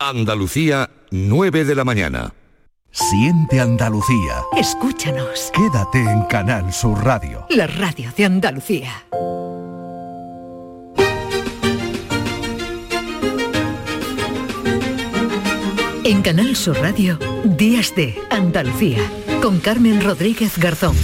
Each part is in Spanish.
Andalucía, 9 de la mañana. Siente Andalucía. Escúchanos. Quédate en Canal Sur Radio. La radio de Andalucía. En Canal Sur Radio, Días de Andalucía, con Carmen Rodríguez Garzón.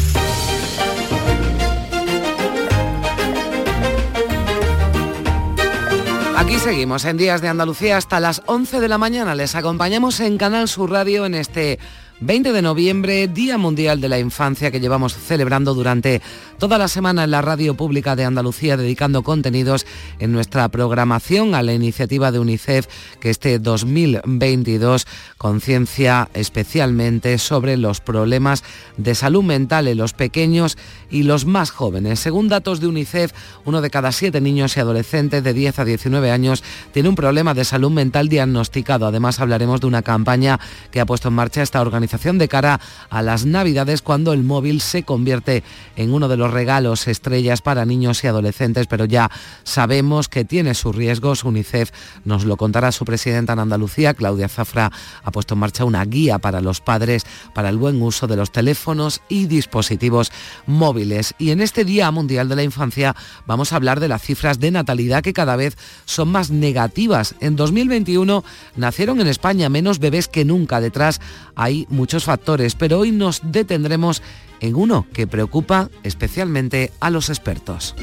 Aquí seguimos en Días de Andalucía hasta las 11 de la mañana. Les acompañamos en Canal Sur Radio en este 20 de noviembre, Día Mundial de la Infancia que llevamos celebrando durante toda la semana en la Radio Pública de Andalucía, dedicando contenidos en nuestra programación a la iniciativa de UNICEF que este 2022 conciencia especialmente sobre los problemas de salud mental en los pequeños y los más jóvenes. Según datos de UNICEF, uno de cada siete niños y adolescentes de 10 a 19 años tiene un problema de salud mental diagnosticado. Además, hablaremos de una campaña que ha puesto en marcha esta organización de cara a las Navidades cuando el móvil se convierte en uno de los regalos estrellas para niños y adolescentes, pero ya sabemos que tiene sus riesgos. UNICEF nos lo contará su presidenta en Andalucía, Claudia Zafra, ha puesto en marcha una guía para los padres para el buen uso de los teléfonos y dispositivos móviles. Y en este Día Mundial de la Infancia vamos a hablar de las cifras de natalidad que cada vez son más negativas. En 2021 nacieron en España menos bebés que nunca. Detrás hay muchos factores, pero hoy nos detendremos en uno que preocupa especialmente a los expertos.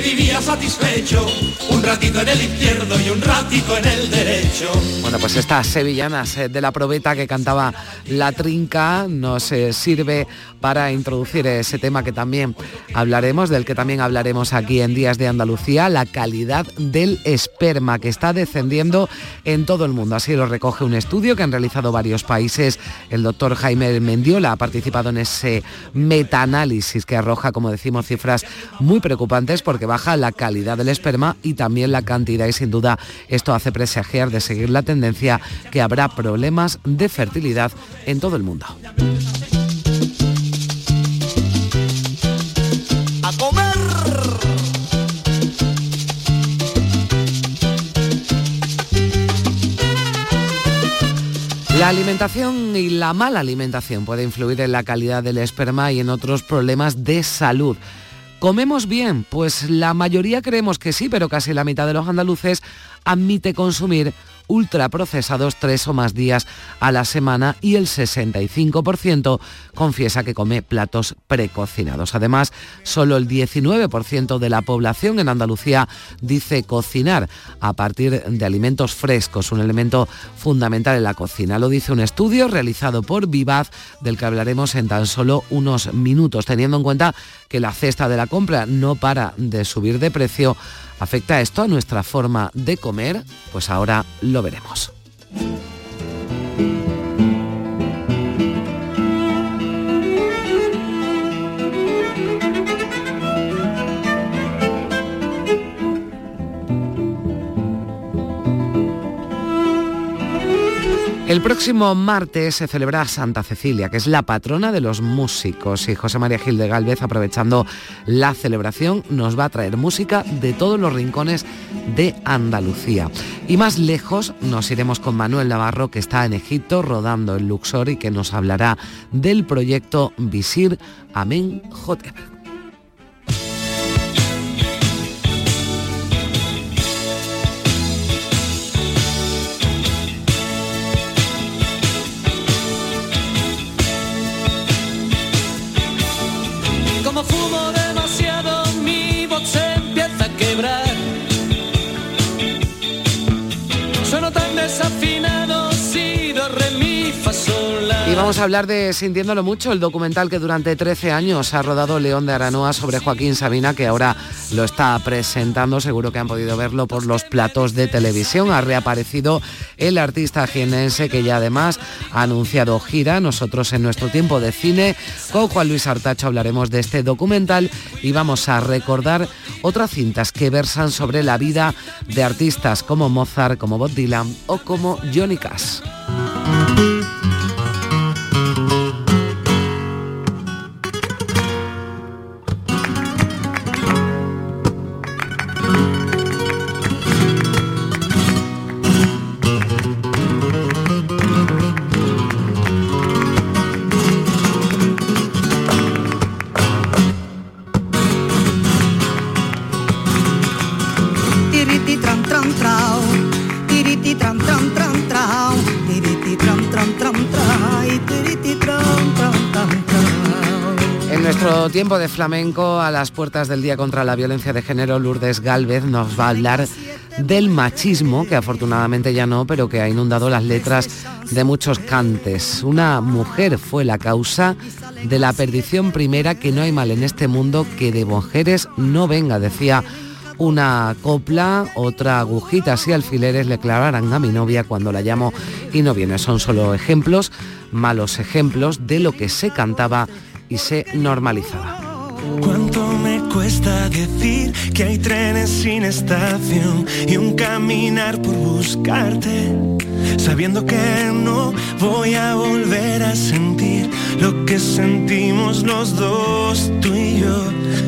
Vivía satisfecho, un ratito en el izquierdo y un ratito en el derecho. Bueno, pues estas sevillanas eh, de la probeta que cantaba La Trinca nos eh, sirve para introducir ese tema que también hablaremos, del que también hablaremos aquí en Días de Andalucía, la calidad del esperma que está descendiendo en todo el mundo. Así lo recoge un estudio que han realizado varios países. El doctor Jaime Mendiola ha participado en ese metaanálisis que arroja, como decimos, cifras muy preocupantes porque baja la calidad del esperma y también la cantidad y sin duda esto hace presagiar de seguir la tendencia que habrá problemas de fertilidad en todo el mundo. La alimentación y la mala alimentación puede influir en la calidad del esperma y en otros problemas de salud. ¿Comemos bien? Pues la mayoría creemos que sí, pero casi la mitad de los andaluces admite consumir ultraprocesados tres o más días a la semana y el 65% confiesa que come platos precocinados. Además, solo el 19% de la población en Andalucía dice cocinar a partir de alimentos frescos, un elemento fundamental en la cocina. Lo dice un estudio realizado por Vivaz, del que hablaremos en tan solo unos minutos, teniendo en cuenta que la cesta de la compra no para de subir de precio ¿Afecta esto a nuestra forma de comer? Pues ahora lo veremos. El próximo martes se celebra Santa Cecilia, que es la patrona de los músicos, y José María Gil de Galvez, aprovechando la celebración, nos va a traer música de todos los rincones de Andalucía. Y más lejos nos iremos con Manuel Navarro, que está en Egipto rodando en Luxor y que nos hablará del proyecto Visir Amén Hotep. Vamos a hablar de Sintiéndolo Mucho, el documental que durante 13 años ha rodado León de Aranoa sobre Joaquín Sabina, que ahora lo está presentando, seguro que han podido verlo por los platos de televisión. Ha reaparecido el artista jienense que ya además ha anunciado gira. Nosotros en nuestro tiempo de cine con Juan Luis Artacho hablaremos de este documental y vamos a recordar otras cintas que versan sobre la vida de artistas como Mozart, como Bob Dylan o como Johnny Cash. De flamenco, a las puertas del Día contra la Violencia de Género, Lourdes Galvez nos va a hablar del machismo, que afortunadamente ya no, pero que ha inundado las letras de muchos cantes. Una mujer fue la causa de la perdición primera, que no hay mal en este mundo que de mujeres no venga, decía una copla, otra agujita y alfileres le clavarán a mi novia cuando la llamo y no viene. Son solo ejemplos, malos ejemplos de lo que se cantaba y se normalizaba. ¿Cuánto me cuesta decir que hay trenes sin estación y un caminar por buscarte? Sabiendo que no voy a volver a sentir lo que sentimos los dos, tú y yo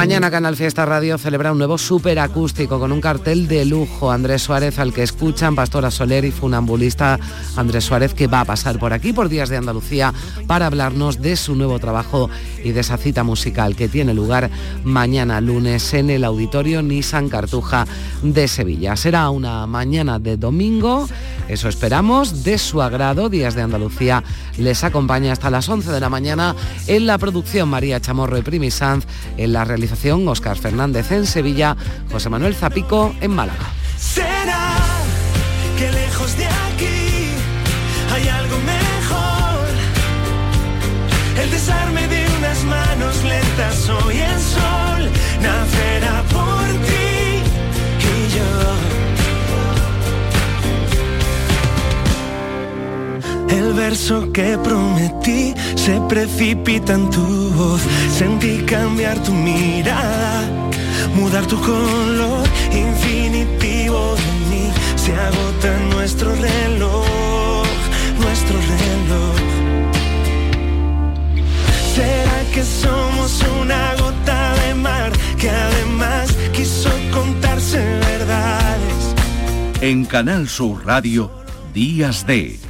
Mañana Canal Fiesta Radio celebra un nuevo superacústico con un cartel de lujo. Andrés Suárez, al que escuchan, Pastora Soler y funambulista Andrés Suárez, que va a pasar por aquí, por Días de Andalucía, para hablarnos de su nuevo trabajo y de esa cita musical que tiene lugar mañana lunes en el Auditorio Nissan Cartuja de Sevilla. Será una mañana de domingo, eso esperamos, de su agrado. Días de Andalucía les acompaña hasta las 11 de la mañana en la producción María Chamorro y Primi Sanz, en la realización Oscar Fernández en Sevilla, José Manuel Zapico en Málaga. ¿Será que lejos de aquí hay algo mejor? El desarme de unas manos lentas hoy El verso que prometí se precipita en tu voz. Sentí cambiar tu mirada, mudar tu color infinitivo de mí. Se agota nuestro reloj, nuestro reloj. ¿Será que somos una gota de mar que además quiso contarse verdades? En Canal Sur Radio, Días de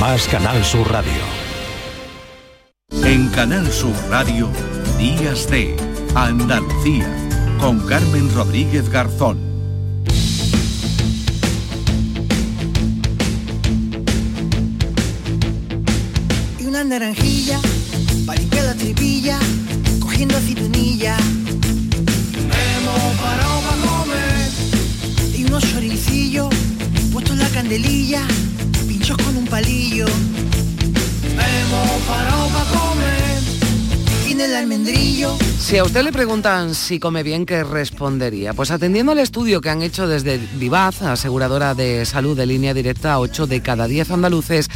más Canal Sur Radio. En Canal Sur Radio, Días de Andalucía, con Carmen Rodríguez Garzón. Y una naranjilla, para limpiar la tripilla, cogiendo aceitunilla. Hemos parado para comer. Y unos choricillos, puestos en la candelilla, con un palillo. Si a usted le preguntan si come bien, ¿qué respondería? Pues atendiendo al estudio que han hecho desde Vivaz, aseguradora de salud de línea directa, 8 de cada 10 andaluces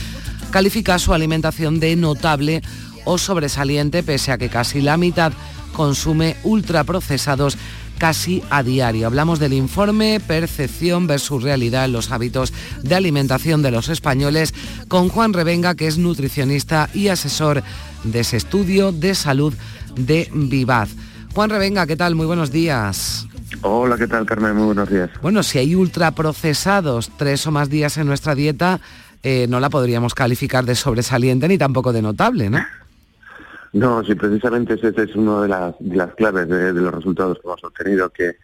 califica su alimentación de notable o sobresaliente, pese a que casi la mitad consume ultraprocesados casi a diario. Hablamos del informe Percepción versus Realidad en los hábitos de alimentación de los españoles con Juan Revenga, que es nutricionista y asesor de ese estudio de salud de Vivaz. Juan Revenga, ¿qué tal? Muy buenos días. Hola, ¿qué tal, Carmen? Muy buenos días. Bueno, si hay ultraprocesados tres o más días en nuestra dieta, eh, no la podríamos calificar de sobresaliente ni tampoco de notable, ¿no? No, sí, precisamente ese es uno de las, claves de, de los resultados que hemos obtenido, que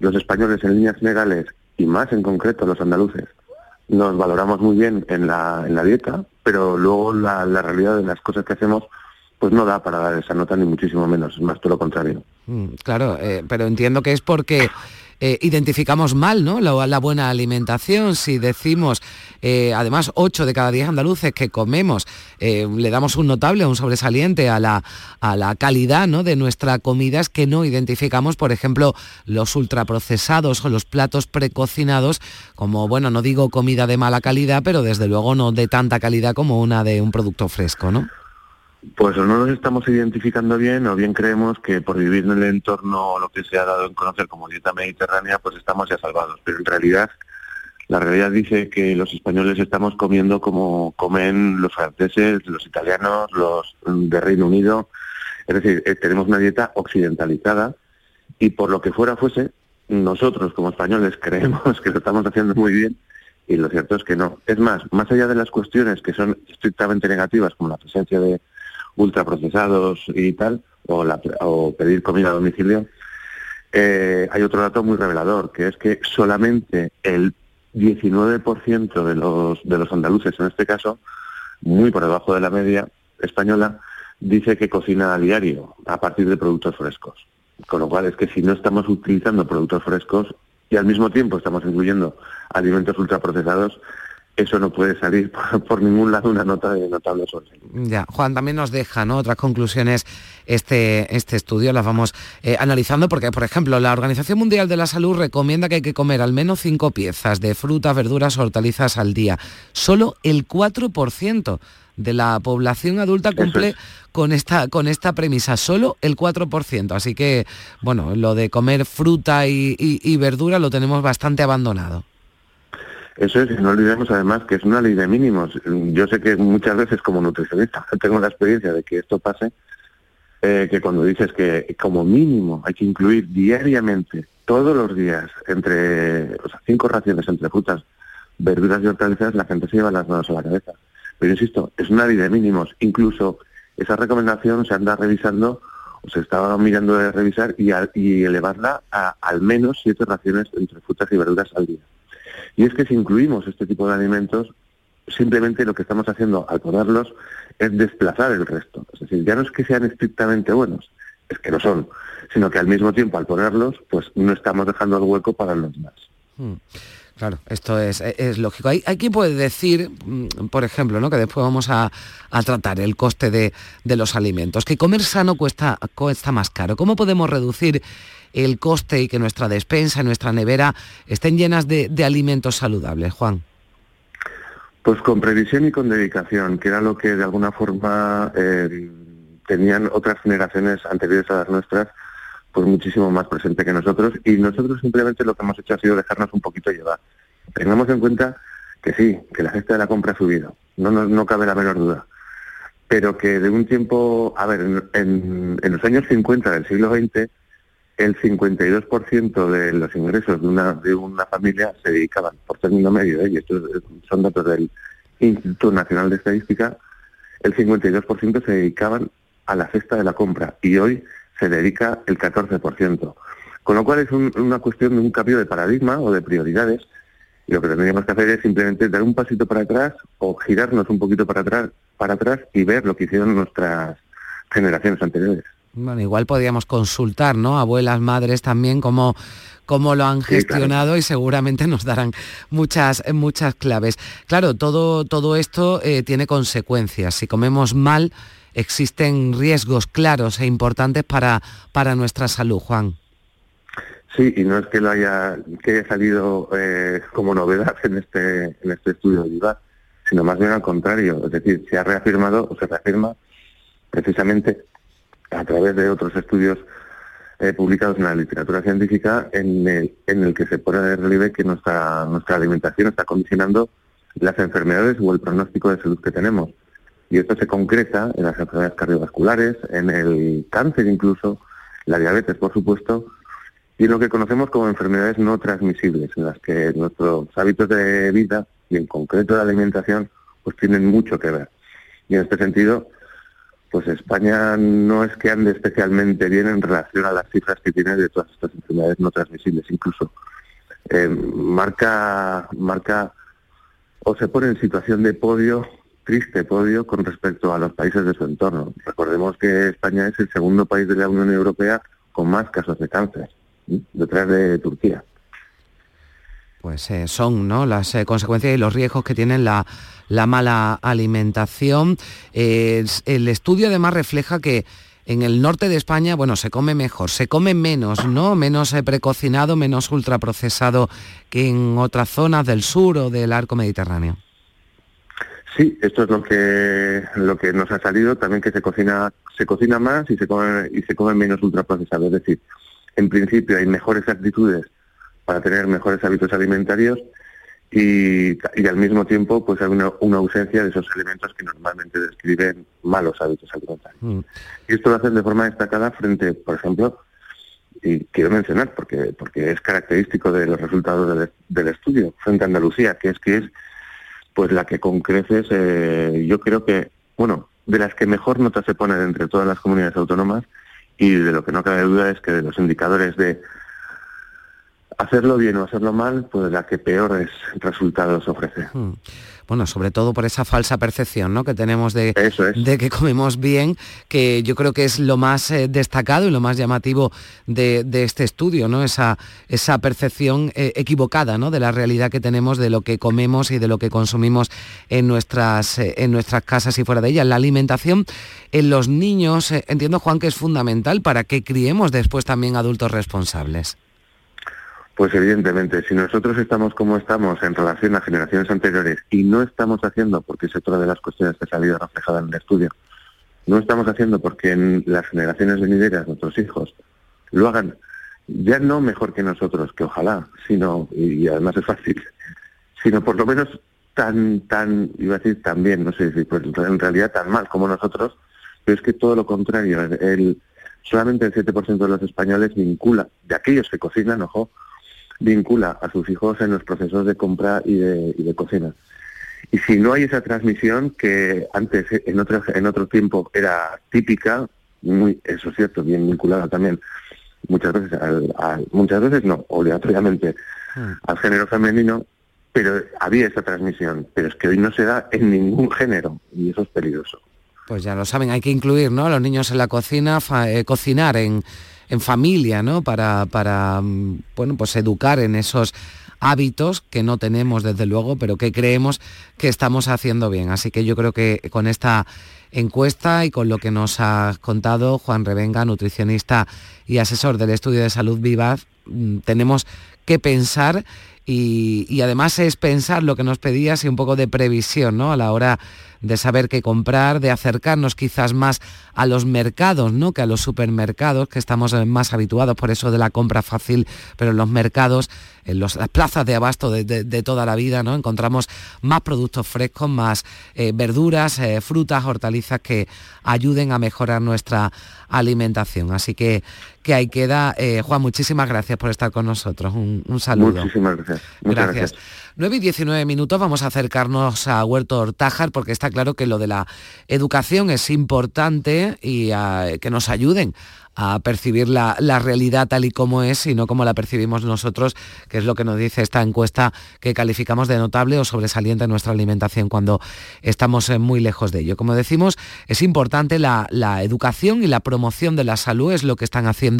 los españoles en líneas generales y más en concreto los andaluces nos valoramos muy bien en la, en la dieta, pero luego la, la realidad de las cosas que hacemos pues no da para dar esa nota ni muchísimo menos, es más todo lo contrario. Mm, claro, eh, pero entiendo que es porque eh, identificamos mal ¿no? La, buena alimentación. Si decimos, eh, además, 8 de cada 10 andaluces que comemos, eh, le damos un notable, un sobresaliente a la, a la calidad ¿no? de nuestra comida, es que no identificamos, por ejemplo, los ultraprocesados o los platos precocinados como, bueno, no digo comida de mala calidad, pero desde luego no de tanta calidad como una de un producto fresco, ¿no? Pues o no nos estamos identificando bien o bien creemos que por vivir en el entorno, lo que se ha dado en conocer como dieta mediterránea, pues estamos ya salvados. Pero en realidad, la realidad dice que los españoles estamos comiendo como comen los franceses, los italianos, los de Reino Unido. Es decir, eh, tenemos una dieta occidentalizada y por lo que fuera fuese, nosotros como españoles creemos que lo estamos haciendo muy bien y lo cierto es que no. Es más, más allá de las cuestiones que son estrictamente negativas, como la presencia de ultraprocesados y tal, o, la, o pedir comida a domicilio, eh, hay otro dato muy revelador, que es que solamente el 19% de los, de los andaluces, en este caso, muy por debajo de la media española, dice que cocina a diario a partir de productos frescos. Con lo cual es que si no estamos utilizando productos frescos y al mismo tiempo estamos incluyendo alimentos ultraprocesados, eso no puede salir por, ningún lado una nota de notable suerte. Ya, Juan también nos deja ¿no? otras conclusiones este, este estudio, las vamos eh, analizando porque, por ejemplo, la Organización Mundial de la Salud recomienda que hay que comer al menos cinco piezas de frutas, verduras, hortalizas al día. Solo el 4% de la población adulta cumple con esta, con esta premisa, solo el 4%. Así que, bueno, lo de comer fruta y verdura lo tenemos bastante abandonado. Eso es, no olvidemos además que es una ley de mínimos. Yo sé que muchas veces como nutricionista tengo la experiencia de que esto pase, eh, que cuando dices que como mínimo hay que incluir diariamente, todos los días, entre cinco raciones entre frutas, verduras y hortalizas, la gente se lleva las manos a la cabeza. Pero insisto, es una ley de mínimos. Incluso esa recomendación se anda revisando o se estaba mirando de revisar y, y elevarla a al menos siete raciones entre frutas y verduras al día. Y es que si incluimos este tipo de alimentos, simplemente lo que estamos haciendo al ponerlos es desplazar el resto. Es decir, ya no es que sean estrictamente buenos, es que no son, sino que al mismo tiempo al ponerlos, pues no estamos dejando el hueco para los demás. Hmm. Claro, esto es, es lógico. Hay, hay, puede decir, mm, por ejemplo, ¿no? que después vamos a, a tratar el coste de, de, los alimentos, que comer sano cuesta, cuesta más caro. ¿Cómo podemos reducir el coste y que nuestra despensa, nuestra nevera estén llenas de, alimentos saludables, Juan? Pues con previsión y con dedicación, que era lo que de alguna forma eh, tenían otras generaciones anteriores a las nuestras, pues muchísimo más presente que nosotros. Y nosotros simplemente lo que hemos hecho ha sido dejarnos un poquito llevar. Tengamos en cuenta que sí, que la gesta de la compra ha subido, no, no, cabe la menor duda. Pero que de un tiempo, a ver, en, en los años 50 del siglo XX, el 52% de los ingresos de una, de una familia se dedicaban, por término medio, ¿eh? y estos son datos del Instituto Nacional de Estadística, el 52% se dedicaban a la cesta de la compra y hoy se dedica el 14%. Con lo cual es una cuestión de un cambio de paradigma o de prioridades y lo que tendríamos que hacer es simplemente dar un pasito para atrás o girarnos un poquito para atrás, para atrás y ver lo que hicieron nuestras generaciones anteriores. Bueno, igual podríamos consultar, ¿no? Abuelas, madres también, cómo, cómo lo han gestionado y seguramente nos darán muchas, muchas claves. Claro, todo, todo esto eh, tiene consecuencias. Si comemos mal, existen riesgos claros e importantes para, para nuestra salud, Juan. Sí, y no es que lo haya, que haya salido eh, como novedad en este, en este estudio de IVA, sino más bien al contrario. Es decir, se ha reafirmado o se reafirma precisamente a través de otros estudios eh, publicados en la literatura científica en el, en el que se pone de relieve que nuestra, nuestra alimentación está condicionando las enfermedades o el pronóstico de salud que tenemos. Y esto se concreta en las enfermedades cardiovasculares, en el cáncer incluso, la diabetes por supuesto, y lo que conocemos como enfermedades no transmisibles, en las que nuestros hábitos de vida y en concreto de alimentación pues tienen mucho que ver. Y en este sentido, pues España no es que ande especialmente bien en relación a las cifras que tiene de todas estas enfermedades no transmisibles. Incluso eh, marca, marca o se pone en situación de podio, triste podio, con respecto a los países de su entorno. Recordemos que España es el segundo país de la Unión Europea con más casos de cáncer, detrás de Turquía pues eh, son ¿no? las eh, consecuencias y los riesgos que tienen la, mala alimentación. el estudio además refleja que en el norte de España, bueno, se come mejor, se come menos, ¿no? Menos eh, precocinado, menos ultraprocesado que en otras zonas del sur o del arco mediterráneo. Sí, esto es lo que lo que nos ha salido, también que se cocina se cocina más y se come y se come menos ultraprocesado, es decir, en principio hay mejores actitudes para tener mejores hábitos alimentarios y, al mismo tiempo pues hay una, ausencia de esos elementos que normalmente describen malos hábitos alimentarios. Mm. Y esto lo hacen de forma destacada frente, por ejemplo, y quiero mencionar porque porque es característico de los resultados del, estudio, frente a Andalucía, que es que es pues la que con creces eh, yo creo que, bueno, de las que mejor nota se pone entre todas las comunidades autónomas y de lo que no cabe duda es que de los indicadores de hacerlo bien o hacerlo mal, pues la que peores resultados ofrece. Hmm. Bueno, sobre todo por esa falsa percepción ¿no? que tenemos de, de, que comemos bien, que yo creo que es lo más eh, destacado y lo más llamativo de, este estudio, ¿no? esa, esa percepción eh, equivocada ¿no? de la realidad que tenemos de lo que comemos y de lo que consumimos en nuestras, eh, en nuestras casas y fuera de ellas. La alimentación en los niños, entiendo Juan que es fundamental para que criemos después también adultos responsables. Pues evidentemente, si nosotros estamos como estamos en relación a generaciones anteriores y no estamos haciendo, porque es otra de las cuestiones que ha salido reflejada en el estudio, no estamos haciendo porque en las generaciones venideras, nuestros hijos, lo hagan ya no mejor que nosotros, que ojalá, sino, y, además es fácil, sino por lo menos tan, tan, iba a decir tan bien, no sé si pues en realidad tan mal como nosotros, pero es que todo lo contrario, el, solamente el 7% de los españoles vincula, de aquellos que cocinan, ojo, vincula a sus hijos en los procesos de compra y de, y de cocina. Y si no hay esa transmisión que antes en otro, en otro tiempo era típica, muy, eso es cierto, bien vinculada también muchas veces al, muchas veces no, obligatoriamente hmm. al género femenino, pero había esa transmisión, pero es que hoy no se da en ningún género y eso es peligroso. Pues ya lo saben, hay que incluir ¿no? a los niños en la cocina, eh, cocinar en, en familia, ¿no? Para, para, mm, bueno, pues educar en esos hábitos que no tenemos desde luego, pero que creemos que estamos haciendo bien. Así que yo creo que con esta encuesta y con lo que nos ha contado Juan Revenga, nutricionista y asesor del estudio de salud Vivaz, mm, tenemos que pensar y, además es pensar lo que nos pedías y un poco de previsión ¿no? a la hora de saber qué comprar, de acercarnos quizás más a los mercados, ¿no? Que a los supermercados, que estamos eh, más habituados por eso de la compra fácil, pero en los mercados, en las plazas de abasto de, toda la vida, ¿no? Encontramos más productos frescos, más eh, verduras, eh, frutas, hortalizas que ayuden a mejorar nuestra alimentación. Así que, que ahí queda. Juan, muchísimas gracias por estar con nosotros. Un, saludo. Muchísimas gracias. gracias. 9 y 19 minutos vamos a acercarnos a Huerto Hortájar porque está claro que lo de la educación es importante y que nos ayuden a percibir la, realidad tal y como es y no como la percibimos nosotros, que es lo que nos dice esta encuesta que calificamos de notable o sobresaliente en nuestra alimentación cuando estamos eh, muy lejos de ello. Como decimos, es importante la, la educación y la promoción de la salud, es lo que están haciendo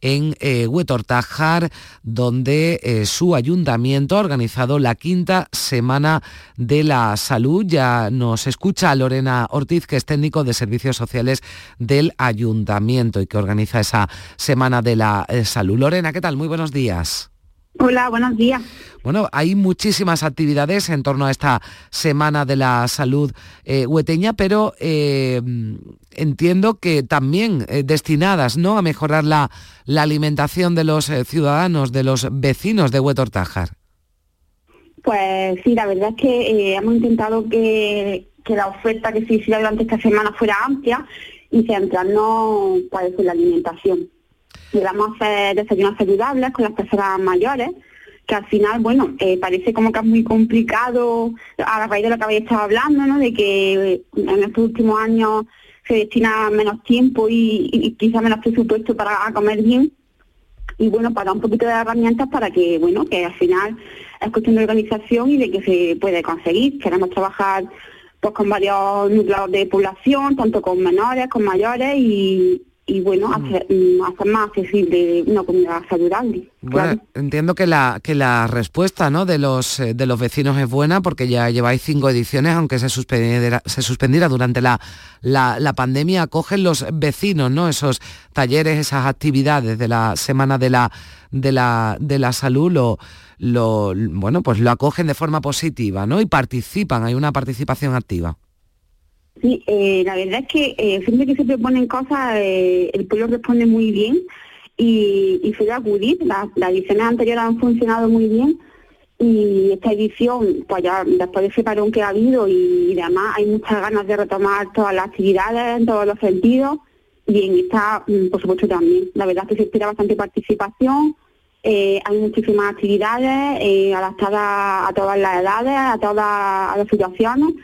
en eh, Huetortájar, donde eh, su ayuntamiento ha organizado la quinta Semana de la Salud. Ya nos escucha Lorena Ortiz, que es técnico de servicios sociales del ayuntamiento y que organiza esa Semana de la eh, Salud. Lorena, ¿qué tal? Muy buenos días. Hola, buenos días. Bueno, hay muchísimas actividades en torno a esta Semana de la Salud eh, hueteña, pero eh, entiendo que también eh, destinadas ¿no? a mejorar la, la alimentación de los ciudadanos, de los vecinos de Huetortájar. Pues sí, la verdad es que hemos intentado que, la oferta que se hiciera durante esta semana fuera amplia y centrarnos pues, en la alimentación a hacer desayunos saludables con las personas mayores, que al final, bueno, eh, parece como que es muy complicado a raíz de lo que habéis estado hablando, ¿no? De que en estos últimos años se destina menos tiempo y, y quizá menos presupuesto para comer bien y bueno, para dar un poquito de herramientas para que, bueno, que al final es cuestión de organización y de que se puede conseguir. Queremos trabajar pues con varios núcleos de población, tanto con menores, con mayores y, y bueno, hacer, mm, hacer, más accesible una comunidad saludable. Bueno, entiendo que la que la respuesta ¿no? de los eh, de los vecinos es buena porque ya lleváis cinco ediciones, aunque se suspendiera, se suspendiera durante la, la, la, pandemia, acogen los vecinos, ¿no? Esos talleres, esas actividades de la semana de la de la de la salud lo, lo bueno pues lo acogen de forma positiva, ¿no? Y participan, hay una participación activa. Sí, eh, la verdad es que eh, siempre que se proponen cosas, eh, el pueblo responde muy bien y, y suele acudir. Las, ediciones anteriores han funcionado muy bien y esta edición, pues ya después de ese parón que ha habido y, además hay muchas ganas de retomar todas las actividades en todos los sentidos y en esta, mm, por supuesto, también. La verdad es que se espera bastante participación. hay muchísimas actividades adaptadas a todas las edades, a todas las situaciones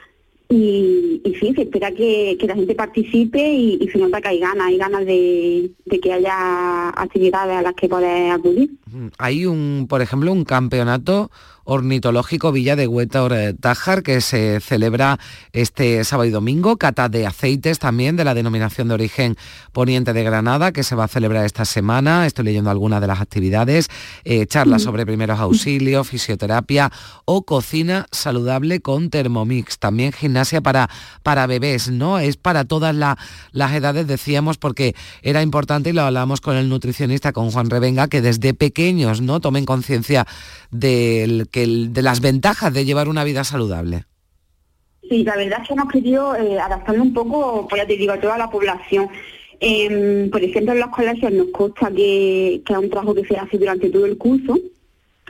y, y, sí, se espera que, la gente participe y, se nota que hay ganas, hay ganas de, que haya actividades a las que poder acudir. Hay un, por ejemplo, un campeonato ornitológico Villa de Huétor eh, Tájar, que se celebra este sábado y domingo, cata de aceites también de la denominación de origen Poniente de Granada, que se va a celebrar esta semana. Estoy leyendo algunas de las actividades, eh, charlas sobre primeros auxilios, fisioterapia o cocina saludable con Thermomix. También gimnasia para, para bebés, ¿no? Es para todas las edades, decíamos, porque era importante y lo hablamos con el nutricionista, con Juan Revenga, que desde pequeños, ¿no? Tomen conciencia del de las ventajas de llevar una vida saludable. Sí, la verdad es que hemos querido eh, adaptarlo un poco, pues ya te digo, a toda la población. Em, por ejemplo, en los colegios nos consta que, que es un trabajo que se hace durante todo el curso,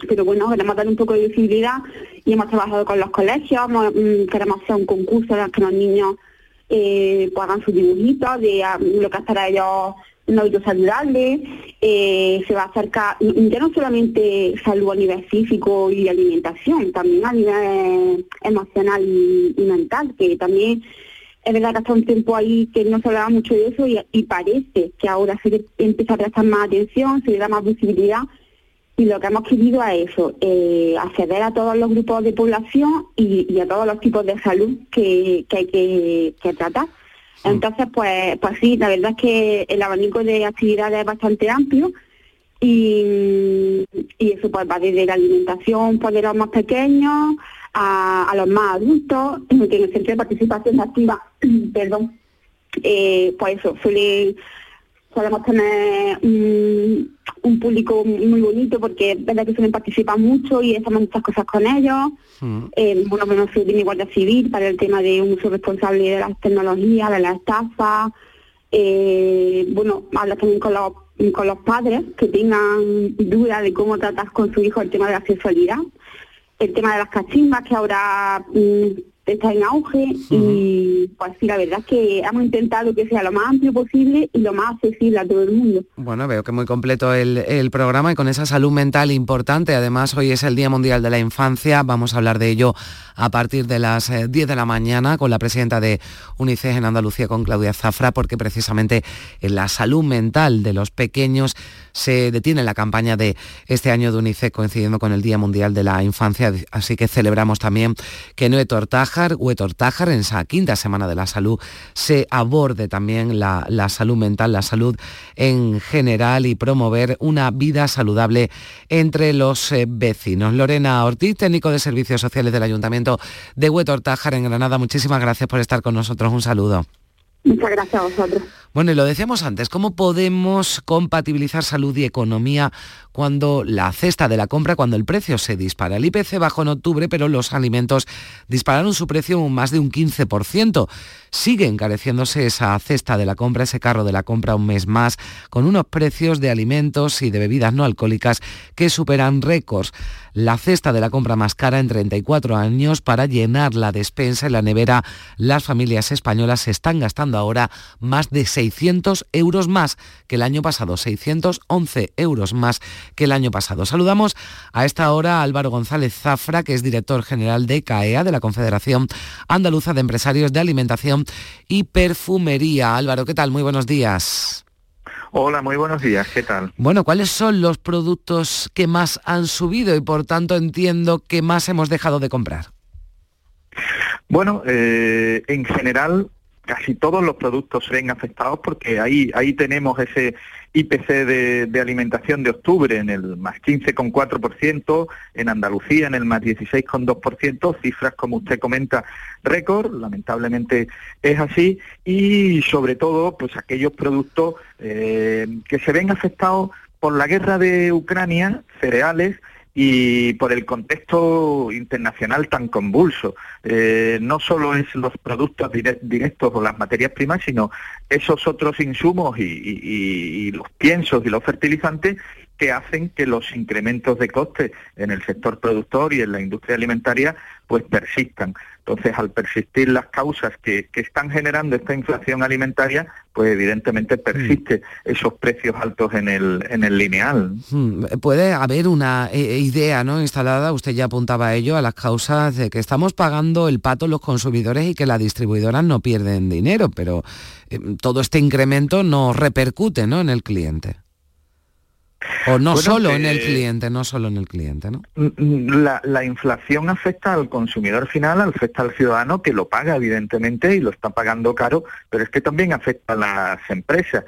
pero bueno, queremos dar un poco de visibilidad y hemos trabajado con los colegios, mm, queremos hacer un concurso en el que los niños eh, pues hagan sus dibujitos de ah, lo que es para ellos un hábito saludable, eh, se va a acercar ya no solamente salud a nivel físico y alimentación, también a nivel emocional y, mental, que también es verdad que hasta un tiempo ahí que no se hablaba mucho de eso y, parece que ahora se empieza a prestar más atención, se le da más visibilidad y lo que hemos querido es eso, eh, acceder a todos los grupos de población y, a todos los tipos de salud que, hay que tratar. Mm. Entonces, pues, pues sí, la verdad es que el abanico de actividades es bastante amplio y, eso pues va desde la alimentación pues, de los más pequeños a, los más adultos, que en el centro de participación activa, perdón, eh, pues eso, suele podemos tener un, público muy bonito porque es verdad que suelen participar mucho y hacemos muchas cosas con ellos. Mm. Eh, bueno, menos se tiene Guardia Civil para el tema de un uso responsable de las tecnologías, de las estafas. Eh, bueno, habla también con los, con los padres que tengan dudas de cómo tratar con su hijo el tema de la sexualidad. El tema de las cachimbas, que ahora mm, está en auge y pues sí, la verdad es que hemos intentado que sea lo más amplio posible y lo más accesible a todo el mundo. Bueno, veo que muy completo el, el, programa y con esa salud mental importante. Además, hoy es el Día Mundial de la Infancia. Vamos a hablar de ello a partir de las 10 eh, de la mañana con la presidenta de UNICEF en Andalucía, con Claudia Zafra, porque precisamente en la salud mental de los pequeños se detiene la campaña de este año de UNICEF coincidiendo con el Día Mundial de la Infancia. Así que celebramos también que Noé Tortájar, Tortájar, en esa quinta semana de la salud, se aborde también la, la salud mental, la salud en general y promover una vida saludable entre los eh, vecinos. Lorena Ortiz, técnico de Servicios Sociales del Ayuntamiento de Huetortájar en Granada, muchísimas gracias por estar con nosotros. Un saludo. Muchas gracias a vosotros. Bueno, y lo decíamos antes, ¿cómo podemos compatibilizar salud y economía cuando la cesta de la compra, cuando el precio se dispara? El IPC bajó en octubre, pero los alimentos dispararon su precio un más de un 15%. Sigue encareciéndose esa cesta de la compra, ese carro de la compra un mes más, con unos precios de alimentos y de bebidas no alcohólicas que superan récords. La cesta de la compra más cara en 34 años para llenar la despensa en la nevera. Las familias españolas están gastando ahora más de 600 euros más que el año pasado, 611 euros más que el año pasado. Saludamos a esta hora a Álvaro González Zafra, que es director general de CAEA, de la Confederación Andaluza de Empresarios de Alimentación y Perfumería. Álvaro, ¿qué tal? Muy buenos días. Hola, muy buenos días, ¿qué tal? Bueno, ¿cuáles son los productos que más han subido y por tanto entiendo que más hemos dejado de comprar? Bueno, eh, en general casi todos los productos se ven afectados porque ahí, ahí tenemos ese IPC de, alimentación de octubre en el más 15,4%, en Andalucía en el más 16,2%, cifras como usted comenta récord, lamentablemente es así, y sobre todo pues aquellos productos eh, que se ven afectados por la guerra de Ucrania, cereales, y por el contexto internacional tan convulso. Eh, no solo es los productos directos o las materias primas, sino esos otros insumos y los piensos y los fertilizantes que hacen que los incrementos de coste en el sector productor y en la industria alimentaria pues persistan. Entonces, al persistir las causas que, están generando esta inflación alimentaria, pues evidentemente persiste esos precios altos en el, en el lineal. Hmm, puede haber una eh, idea ¿no? instalada, usted ya apuntaba a ello, a las causas de que estamos pagando el pato los consumidores y que las distribuidoras no pierden dinero, pero eh, todo este incremento no repercute ¿no? en el cliente. O no solo en el cliente, no solo en el cliente, ¿no? Mm, la, inflación afecta al consumidor final, afecta al ciudadano que lo paga evidentemente y lo está pagando caro, pero es que también afecta a las empresas.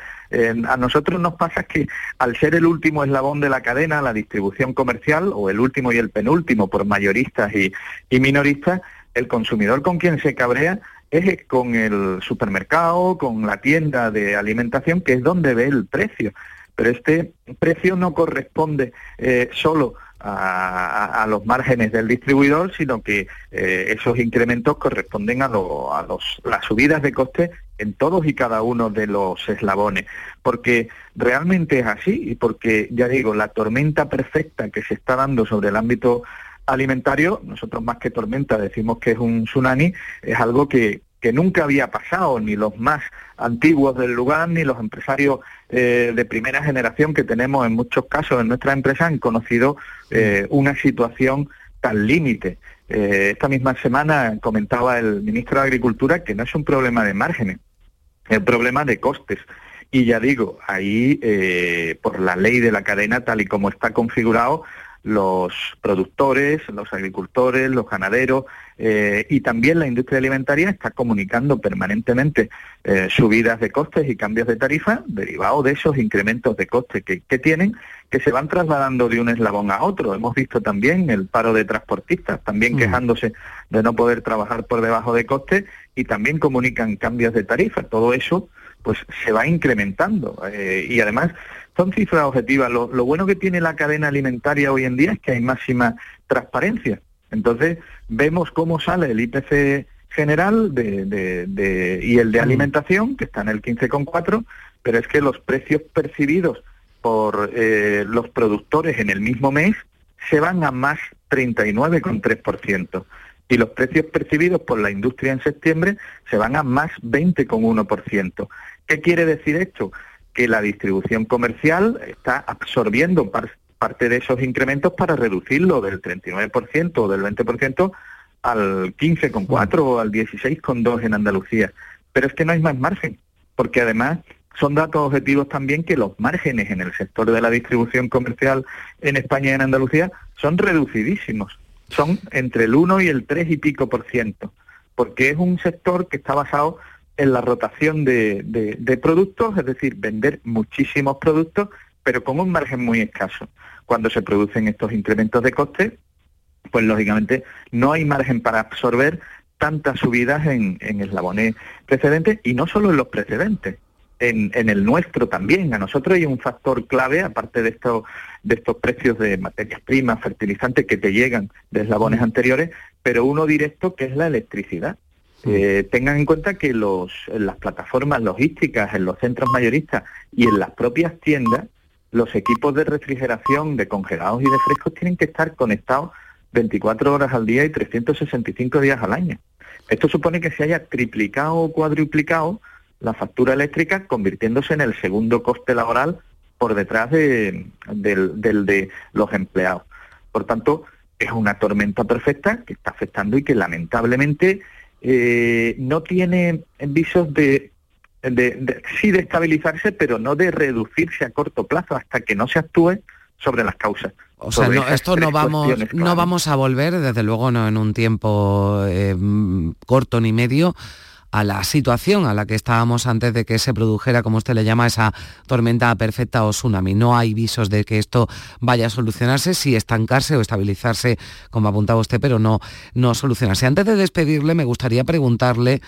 a nosotros nos pasa que al ser el último eslabón de la cadena, la distribución comercial, o el último y el penúltimo por mayoristas y, y minoristas, el consumidor con quien se cabrea es con el supermercado, con la tienda de alimentación, que es donde ve el precio pero este precio no corresponde eh, solo a, los márgenes del distribuidor, sino que eh, esos incrementos corresponden a, las subidas de coste en todos y cada uno de los eslabones, porque realmente es así y porque, ya digo, la tormenta perfecta que se está dando sobre el ámbito alimentario, nosotros más que tormenta decimos que es un tsunami, es algo que, que nunca había pasado, ni los más antiguos del lugar, ni los empresarios eh, de primera generación que tenemos en muchos casos en nuestra empresa han conocido eh, una situación tan límite. Eh, esta misma semana comentaba el ministro de Agricultura que no es un problema de márgenes, es un problema de costes. Y ya digo, ahí por la ley de la cadena tal y como está configurado, los productores, los agricultores, los ganaderos eh, y también la industria alimentaria está comunicando permanentemente eh, subidas de costes y cambios de tarifa derivados de esos incrementos de costes que, tienen, que se van trasladando de un eslabón a otro. Hemos visto también el paro de transportistas, también mm. quejándose de no poder trabajar por debajo de costes y también comunican cambios de tarifa. Todo eso pues se va incrementando eh, y además son cifras objetivas. Lo, bueno que tiene la cadena alimentaria hoy en día es que hay máxima transparencia. Entonces, vemos cómo sale el IPC general de, y el de mm. alimentación, que está en el 15,4, pero es que los precios percibidos por eh, los productores en el mismo mes se van a más 39,3%. Y los precios percibidos por la industria en septiembre se van a más 20,1%. ¿Qué quiere decir esto? Que la distribución comercial está absorbiendo parte de esos incrementos para reducirlo del 39% o del 20% al 15,4 o al 16,2 en Andalucía. Pero es que no hay más margen, porque además son datos objetivos también que los márgenes en el sector de la distribución comercial en España y en Andalucía son reducidísimos. Son entre el 1 y el 3 y pico por ciento, porque es un sector que está basado en la rotación de, productos, es decir, vender muchísimos productos, pero con un margen muy escaso. Cuando se producen estos incrementos de coste, pues lógicamente no hay margen para absorber tantas subidas en, eslabones precedentes y no solo en los precedentes, en, el nuestro también. A nosotros hay un factor clave, aparte de de estos precios de materias primas, fertilizantes que te llegan de eslabones anteriores, pero uno directo que es la electricidad. Eh, tengan en cuenta que los, en las plataformas logísticas, en los centros mayoristas y en las propias tiendas, los equipos de refrigeración de congelados y de frescos tienen que estar conectados 24 horas al día y 365 días al año. Esto supone que se haya triplicado o cuadruplicado la factura eléctrica, convirtiéndose en el segundo coste laboral por detrás de, del, del de los empleados. Por tanto, es una tormenta perfecta que está afectando y que lamentablemente eh, no tiene visos de, de, sí de estabilizarse, pero no de reducirse a corto plazo hasta que no se actúe sobre las causas. O sea, esto no vamos, no vamos a volver, desde luego no en un tiempo eh, corto ni medio, a la situación a la que estábamos antes de que se produjera, como usted le llama, esa tormenta perfecta o tsunami. No hay visos de que esto vaya a solucionarse, si estancarse o estabilizarse, como apuntaba usted, pero no, no solucionarse. Antes de despedirle, me gustaría preguntarle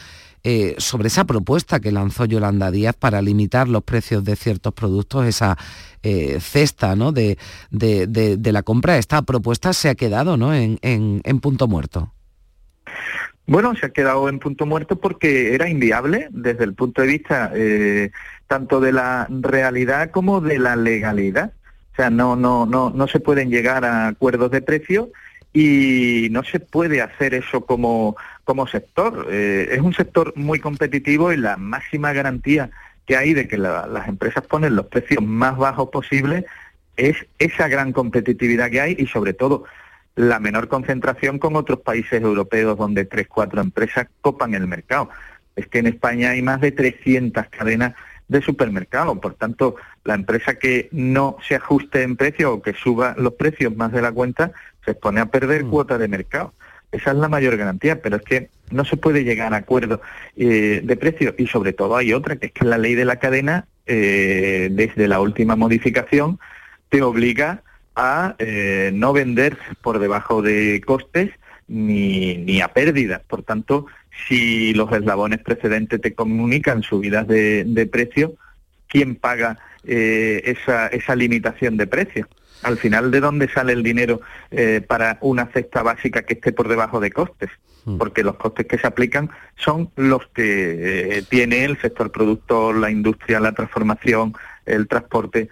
eh, sobre esa propuesta que lanzó Yolanda Díaz para limitar los precios de ciertos productos, esa eh, cesta ¿no? de, de, la compra. Esta propuesta se ha quedado ¿no? en, en punto muerto. Bueno, se ha quedado en punto muerto porque era inviable desde el punto de vista eh, tanto de la realidad como de la legalidad. O sea, no, no, no, no se pueden llegar a acuerdos de precio y no se puede hacer eso como, como sector. Eh, es un sector muy competitivo y la máxima garantía que hay de que las empresas ponen los precios más bajos posibles es esa gran competitividad que hay y sobre todo la menor concentración con otros países europeos donde tres, cuatro empresas copan el mercado. Es que en España hay más de 300 cadenas de supermercados, por tanto, la empresa que no se ajuste en precio o que suba los precios más de la cuenta se expone a perder mm. cuota de mercado. Esa es la mayor garantía, pero es que no se puede llegar a acuerdo eh, de precio y sobre todo hay otra, que es que la ley de la cadena, eh, desde la última modificación, te obliga a eh, no vender por debajo de costes ni, ni a pérdidas. Por tanto, si los eslabones precedentes te comunican subidas de, de precio, ¿quién paga eh, esa, esa limitación de precio? Al final, ¿de dónde sale el dinero eh, para una cesta básica que esté por debajo de costes? Hmm. Porque los costes que se aplican son los que tiene el sector productor, la industria, la transformación, el transporte.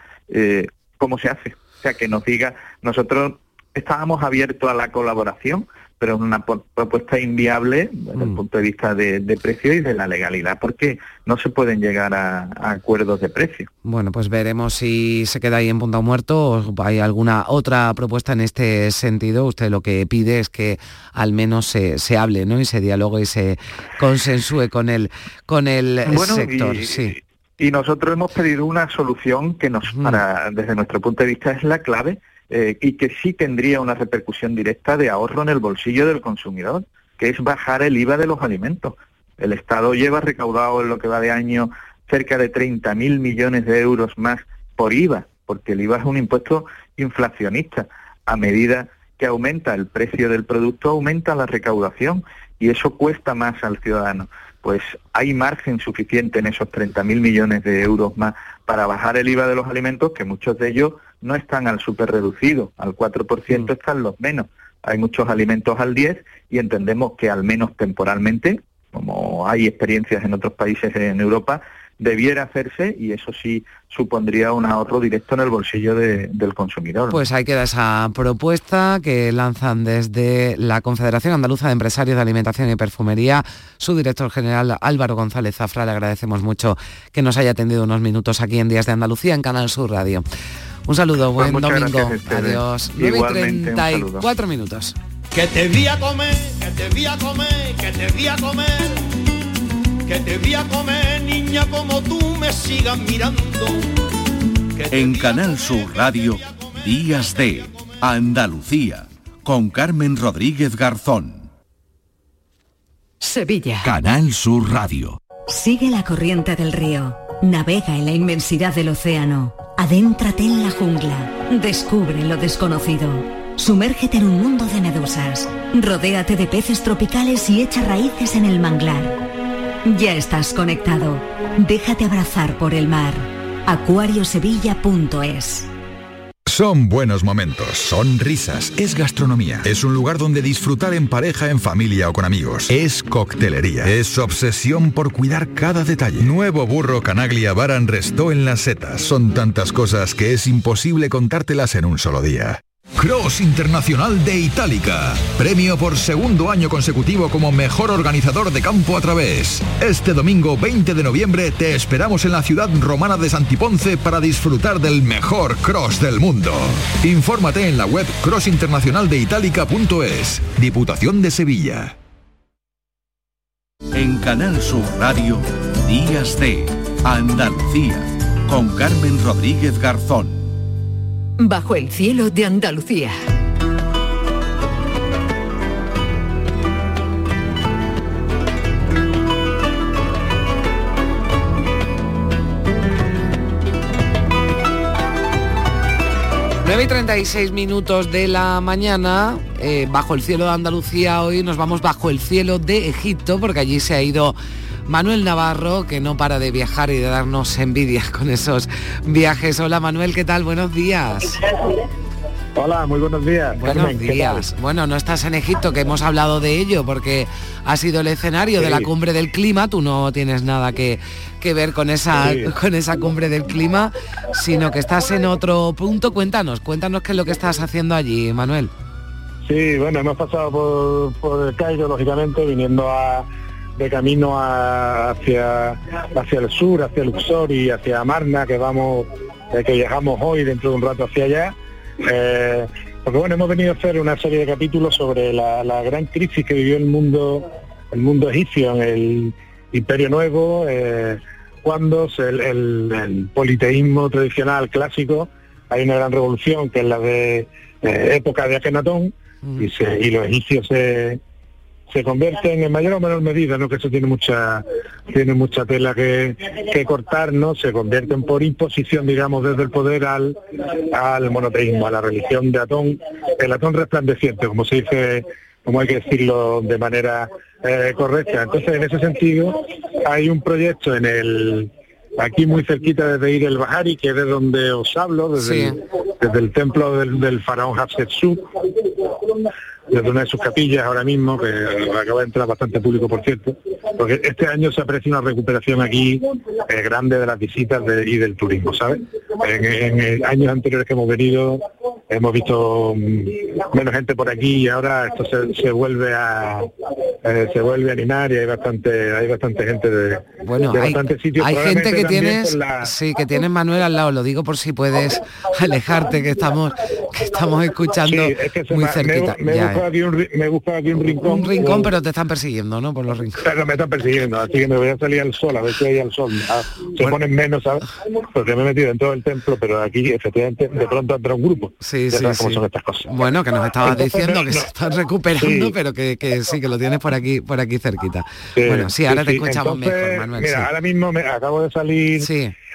¿Cómo se hace? Sea, que nos diga, nosotros estábamos abiertos a la colaboración, pero es una propuesta inviable desde el mm. punto de vista de, precio y de la legalidad, porque no se pueden llegar a, acuerdos de precio. Bueno, pues veremos si se queda ahí en punto muerto o hay alguna otra propuesta en este sentido. Usted lo que pide es que al menos se, se hable ¿no? y se dialogue y se consensúe con el, con el sector. sí. Y nosotros hemos pedido una solución que nos, para, desde nuestro punto de vista, es la clave eh, y que sí tendría una repercusión directa de ahorro en el bolsillo del consumidor, que es bajar el IVA de los alimentos. El Estado lleva recaudado en lo que va de año cerca de 30.000 millones de euros más por IVA, porque el IVA es un impuesto inflacionista. A medida que aumenta el precio del producto, aumenta la recaudación y eso cuesta más al ciudadano pues hay margen suficiente en esos 30.000 millones de euros más para bajar el IVA de los alimentos, que muchos de ellos no están al super reducido, al 4% mm. están los menos. Hay muchos alimentos al 10 y entendemos que al menos temporalmente, como hay experiencias en otros países en Europa, debiera hacerse y eso sí supondría un ahorro directo en el bolsillo del consumidor. Pues hay que dar esa propuesta que lanzan desde la Confederación Andaluza de Empresarios de Alimentación y Perfumería, su director general Álvaro González Zafra. Le agradecemos mucho que nos haya atendido unos minutos aquí en Días de Andalucía en Canal Sur Radio. Un saludo, pues buen domingo. Adiós. 9 y 34 minutos. Que te vi a comer, que te vi a comer, que te vi a comer que te voy a comer, niña, como tú me sigas mirando. En Canal Sur Radio, Días de Andalucía, con Carmen Rodríguez Garzón. Sevilla. Canal Sur Radio. Sigue la corriente del río. Navega en la inmensidad del océano. Adéntrate en la jungla. Descubre lo desconocido. Sumérgete en un mundo de medusas. Rodéate de peces tropicales y echa raíces en el manglar. Ya estás conectado. Déjate abrazar por el mar. acuariosevilla.es son buenos momentos, son risas, es gastronomía, es un lugar donde disfrutar en pareja, en familia o con amigos, es coctelería, es obsesión por cuidar cada detalle. Nuevo burro Canaglia Baran Restó en las setas. Son tantas cosas que es imposible contártelas en un solo día. Cross Internacional de Itálica. Premio por segundo año consecutivo como mejor organizador de campo a través. Este domingo 20 de noviembre te esperamos en la ciudad romana de Santiponce para disfrutar del mejor cross del mundo. Infórmate en la web crossinternacionaldeitalica.es. Diputación de Sevilla. En Canal Sur Radio, Días de Andalucía, con Carmen Rodríguez Garzón. Bajo el cielo de Andalucía. Y 36 minutos de la mañana, eh, bajo el cielo de Andalucía, hoy nos vamos bajo el cielo de Egipto, porque allí se ha ido Manuel Navarro, que no para de viajar y de darnos envidia con esos viajes. Hola Manuel, ¿qué tal? Buenos días. Hola, muy buenos días. Buenos Carmen, ¿qué días. Bueno, no estás en Egipto, que hemos hablado de ello, porque ha sido el escenario de la cumbre del clima. Tú no tienes nada que, que ver con esa, Sí. con esa cumbre del clima, sino que estás en otro punto. Cuéntanos, cuéntanos qué es lo que estás haciendo allí, Manuel. Sí, bueno, hemos pasado por, por el Cairo, lógicamente, viniendo a, de camino a- hacia, hacia el sur, hacia Luxor y hacia Amarna, que vamos, eh, que viajamos hoy dentro de un rato hacia allá. Eh, porque bueno, hemos venido a hacer una serie de capítulos sobre la, la gran crisis que vivió el mundo, el mundo egipcio en el Imperio Nuevo, eh, cuando se- el, el- el politeísmo tradicional clásico, hay una gran revolución que es la de eh, época de Akenatón, y, se- y los egipcios se, se convierten en mayor o menor medida, ¿no? que eso tiene mucha tiene mucha tela que, que cortar, ¿no? Se convierten por imposición, digamos, desde el poder al, al monoteísmo, a la religión de Atón, el Atón resplandeciente, como se dice, como hay que decirlo de manera eh, correcta. Entonces, en ese sentido, hay un proyecto en el aquí muy cerquita de Ir el Bahari, que es de donde os hablo, desde, Sí. el, desde el templo del, del faraón Hatshepsut, desde una de sus capillas ahora mismo, que acaba de entrar bastante público, por cierto, porque este año se aprecia una recuperación aquí eh, grande de las visitas de- y del turismo, ¿sabes? En, en, años anteriores que hemos venido hemos visto mm, menos gente por aquí y ahora esto se, se vuelve a eh, se vuelve a animar y hay bastante hay bastante gente de, Bueno, de hay, sitios. hay gente que tienes, la- sí, que tienes Manuel al lado, lo digo por si puedes alejarte, que estamos, que estamos escuchando Sí, es que se muy me- me- cerquita. Me, he Ya, aquí un, me aquí rincón. Un rincón, o- pero te están persiguiendo, ¿no? Por los rincones. Pero me están persiguiendo, así que me voy a salir al sol, a ver si hay al sol. Ah, se ponen menos, ¿sabes? Porque me he metido en todo el templo, pero aquí efectivamente de pronto entra un grupo. Sí, sí, sabes cómo sí. son estas cosas. Bueno, que nos estabas Entonces, diciendo no- que no- se están recuperando, pero que, que sí, que lo tienes por aquí, por aquí cerquita. Sí, bueno, sí, ahora te sí. escuchamos Entonces, mejor, Manuel. Mira, sí. ahora mismo me acabo de salir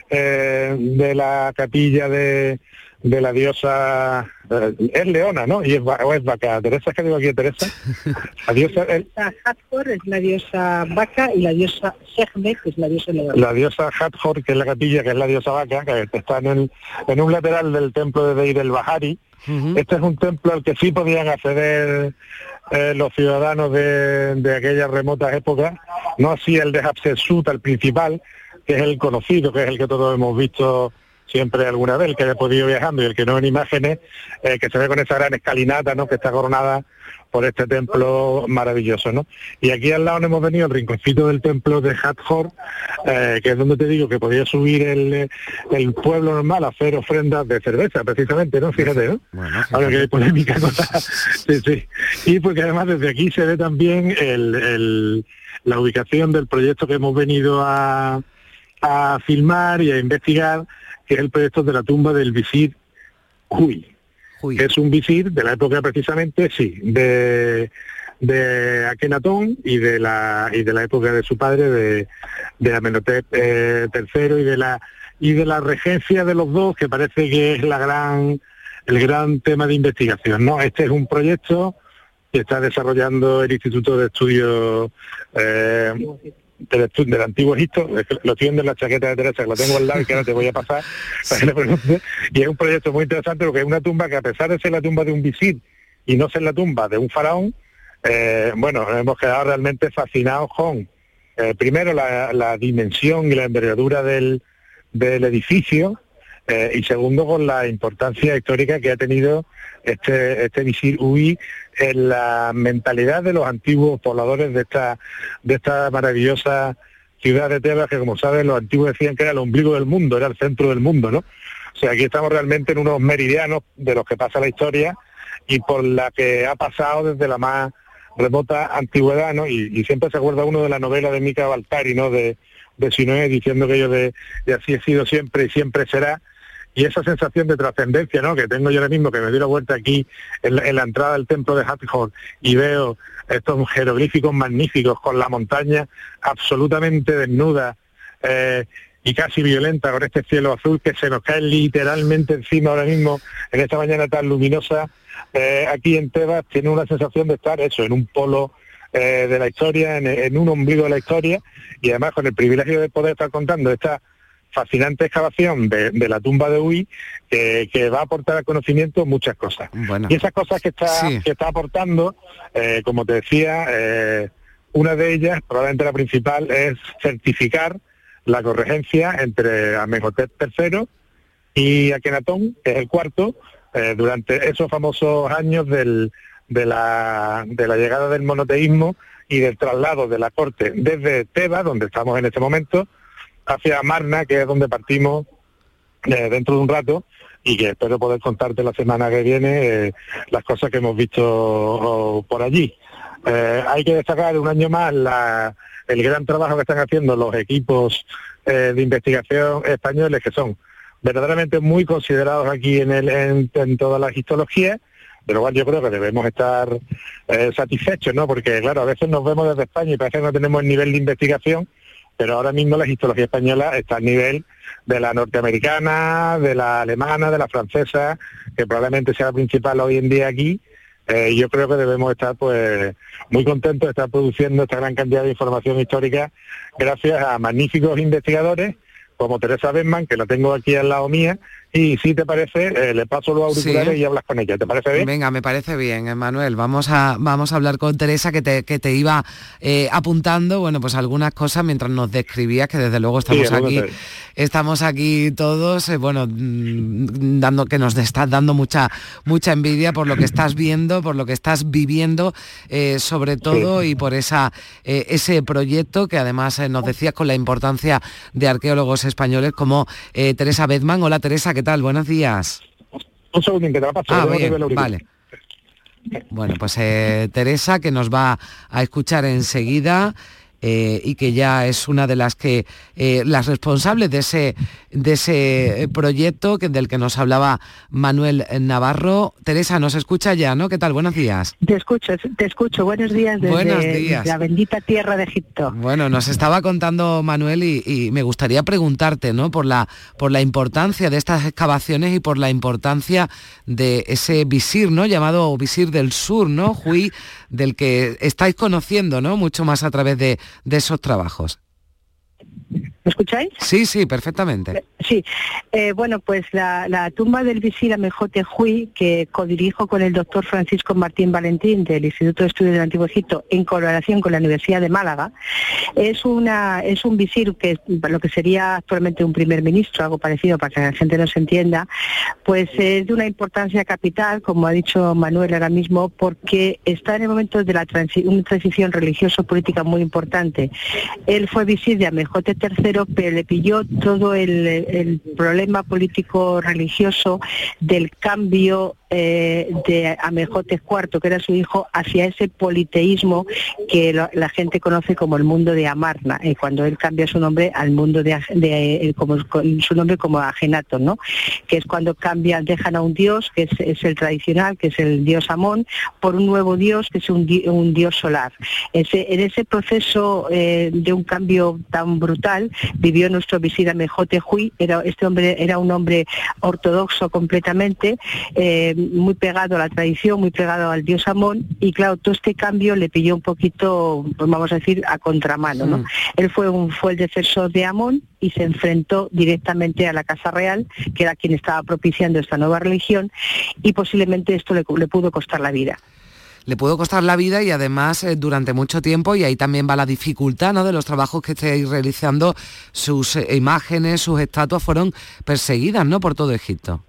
eh, de la capilla de, de la diosa, eh, es Leona, ¿no? Y es, o es vaca. Teresa, ¿qué digo aquí, Teresa? La diosa, el- Hathor es la diosa vaca y la diosa Sekhmet es la diosa león. la diosa Hathor, que es la capilla, que es la diosa vaca, que está en, el, en un lateral del templo de Deir el Bahari. Este es un templo al que sí podían acceder eh, los ciudadanos de, de aquellas remotas épocas, no así el de Hatshepsut, el principal, que es el conocido, que es el que todos hemos visto siempre alguna vez, el que haya podido viajando y el que no en imágenes, eh, que se ve con esa gran escalinata, ¿no? que está coronada por este templo maravilloso, ¿no? Y aquí al lado nos hemos venido al rinconcito del templo de Hathor, eh, que es donde te digo que podía subir el, el pueblo normal a hacer ofrendas de cerveza, precisamente, ¿no? Fíjate, ¿no? Ahora que hay polémica con la- sí, sí. Y porque además desde aquí se ve también el- el- la ubicación del proyecto que hemos venido a, a filmar y a investigar, que es el proyecto de la tumba del visir Huy es un visir de la época precisamente, sí, de, de Akenatón y de la y de la época de su padre, de, de Amenhotep eh, III y de la y de la regencia de los dos, que parece que es la gran el gran tema de investigación. ¿no? Este es un proyecto que está desarrollando el Instituto de Estudios eh, del, del Antiguo Egipto, lo estoy viendo en la chaqueta de Teresa, que lo tengo al lado y que ahora te voy a pasar para que le preguntes. Y es un proyecto muy interesante porque es una tumba que a pesar de ser la tumba de un visir y no ser la tumba de un faraón, eh, bueno, hemos quedado realmente fascinados con, eh, primero, la, la dimensión y la envergadura del, del edificio, eh, y segundo con la importancia histórica que ha tenido este, este visir Uy en la mentalidad de los antiguos pobladores de esta, de esta maravillosa ciudad de Tebas, que como saben los antiguos decían que era el ombligo del mundo, era el centro del mundo, ¿no? O sea, aquí estamos realmente en unos meridianos de los que pasa la historia y por la que ha pasado desde la más remota antigüedad, ¿no? Y, siempre se acuerda uno de la novela de Mica Baltari, ¿no? De, de Sinoé, diciendo que yo de, de así he sido siempre y siempre será, y esa sensación de trascendencia ¿no? que tengo yo ahora mismo, que me doy la vuelta aquí en la, entrada del templo de Hathor y veo estos jeroglíficos magníficos con la montaña absolutamente desnuda eh, y casi violenta con este cielo azul que se nos cae literalmente encima ahora mismo en esta mañana tan luminosa, eh, aquí en Tebas tiene una sensación de estar eso, en un polo eh, de la historia, en, en, un ombligo de la historia, y además con el privilegio de poder estar contando esta fascinante excavación de, la tumba de Uy que, va a aportar al conocimiento muchas cosas. Y esas cosas que está, que está aportando, eh, como te decía, eh, una de ellas, probablemente la principal, es certificar la corregencia entre Amenhotep III y Akenatón, que es el cuarto, eh, durante esos famosos años del, de, la, de la llegada del monoteísmo y del traslado de la corte desde Tebas, donde estamos en este momento, hacia Marna, que es donde partimos eh, dentro de un rato y que espero poder contarte la semana que viene eh, las cosas que hemos visto por allí. Eh, hay que destacar un año más el gran trabajo que están haciendo los equipos de investigación españoles que son verdaderamente muy considerados aquí en, el, en, todas las histologías, de lo cual yo creo que debemos estar satisfechos, ¿no? Porque, claro, a veces nos vemos desde España y parece que no tenemos el nivel de investigación pero ahora mismo la histología española está al nivel de la norteamericana, de la alemana, de la francesa, que probablemente sea la principal hoy en día aquí. Eh, yo creo que debemos estar pues muy contentos de estar produciendo esta gran cantidad de información histórica gracias a magníficos investigadores como Teresa Benman, que la tengo aquí al lado mía, y si te parece, eh, le paso los auriculares y hablas con ella. ¿Te parece bien? Venga, me parece bien, Manuel. Vamos a, vamos a hablar con Teresa, que te, que te iba eh, apuntando, bueno, pues algunas cosas mientras nos describías, que desde luego estamos aquí, estamos aquí todos, eh, bueno, mm, dando que nos estás dando mucha, mucha envidia por lo que estás viendo, por lo que estás viviendo, sobre todo, y por esa, ese proyecto que además nos decías con la importancia de arqueólogos españoles como Teresa Bedman. Hola Teresa, ¿qué tal? Buenos días. Un segundo, que te Ah, vale. Bueno, pues eh, Teresa, que nos va a escuchar enseguida. Eh, y que ya es una de las que eh, las responsables de ese de ese proyecto que, del que nos hablaba Manuel Navarro. Teresa, nos escucha ya, ¿no? ¿Qué tal? Buenos días. Te escucho, te escucho. Buenos días desde la bendita tierra de Egipto. Bueno, nos estaba contando Manuel y, me gustaría preguntarte, ¿no? Por la por la importancia de estas excavaciones y por la importancia de ese visir, ¿no? Llamado visir del sur, ¿no? Hui, del que estáis conociendo, ¿no? Mucho más a través de, de esos trabajos. ¿Me escucháis? Sí, sí, perfectamente. Sí, eh, bueno, pues la, tumba del visir Amejote Hui, que codirijo con el doctor Francisco Martín Valentín del Instituto de Estudios del Antiguo Egipto en colaboración con la Universidad de Málaga, es, una, es un visir que lo que sería actualmente un primer ministro, algo parecido para que la gente nos entienda, pues es de una importancia capital, como ha dicho Manuel ahora mismo, porque está en el momento de la una transición religioso-política muy importante. Él fue visir de Amejote III pero le pilló todo el, problema político religioso del cambio eh, de Amejotes IV, que era su hijo, hacia ese politeísmo que la gente conoce como el mundo de Amarna, y cuando él cambia su nombre al mundo de, eh, como, su nombre como Agenato, ¿no? que es cuando cambian, dejan a un dios, que es, el tradicional, que es el dios Amón, por un nuevo dios, que es un, dios solar. en ese proceso eh, de un cambio tan brutal, vivió nuestro visir Amejote Hui, era, este hombre era un hombre ortodoxo completamente, muy pegado a la tradición, muy pegado al dios Amón, y claro, todo este cambio le pilló un poquito, pues vamos a decir, a contramano. ¿no? Mm. Él fue, un, fue el defensor de Amón y se enfrentó directamente a la Casa Real, que era quien estaba propiciando esta nueva religión, y posiblemente esto le, le pudo costar la vida. Le pudo costar la vida y además eh, durante mucho tiempo, y ahí también va la dificultad ¿no? de los trabajos que estáis realizando, sus eh, imágenes, sus estatuas fueron perseguidas ¿no? por todo Egipto.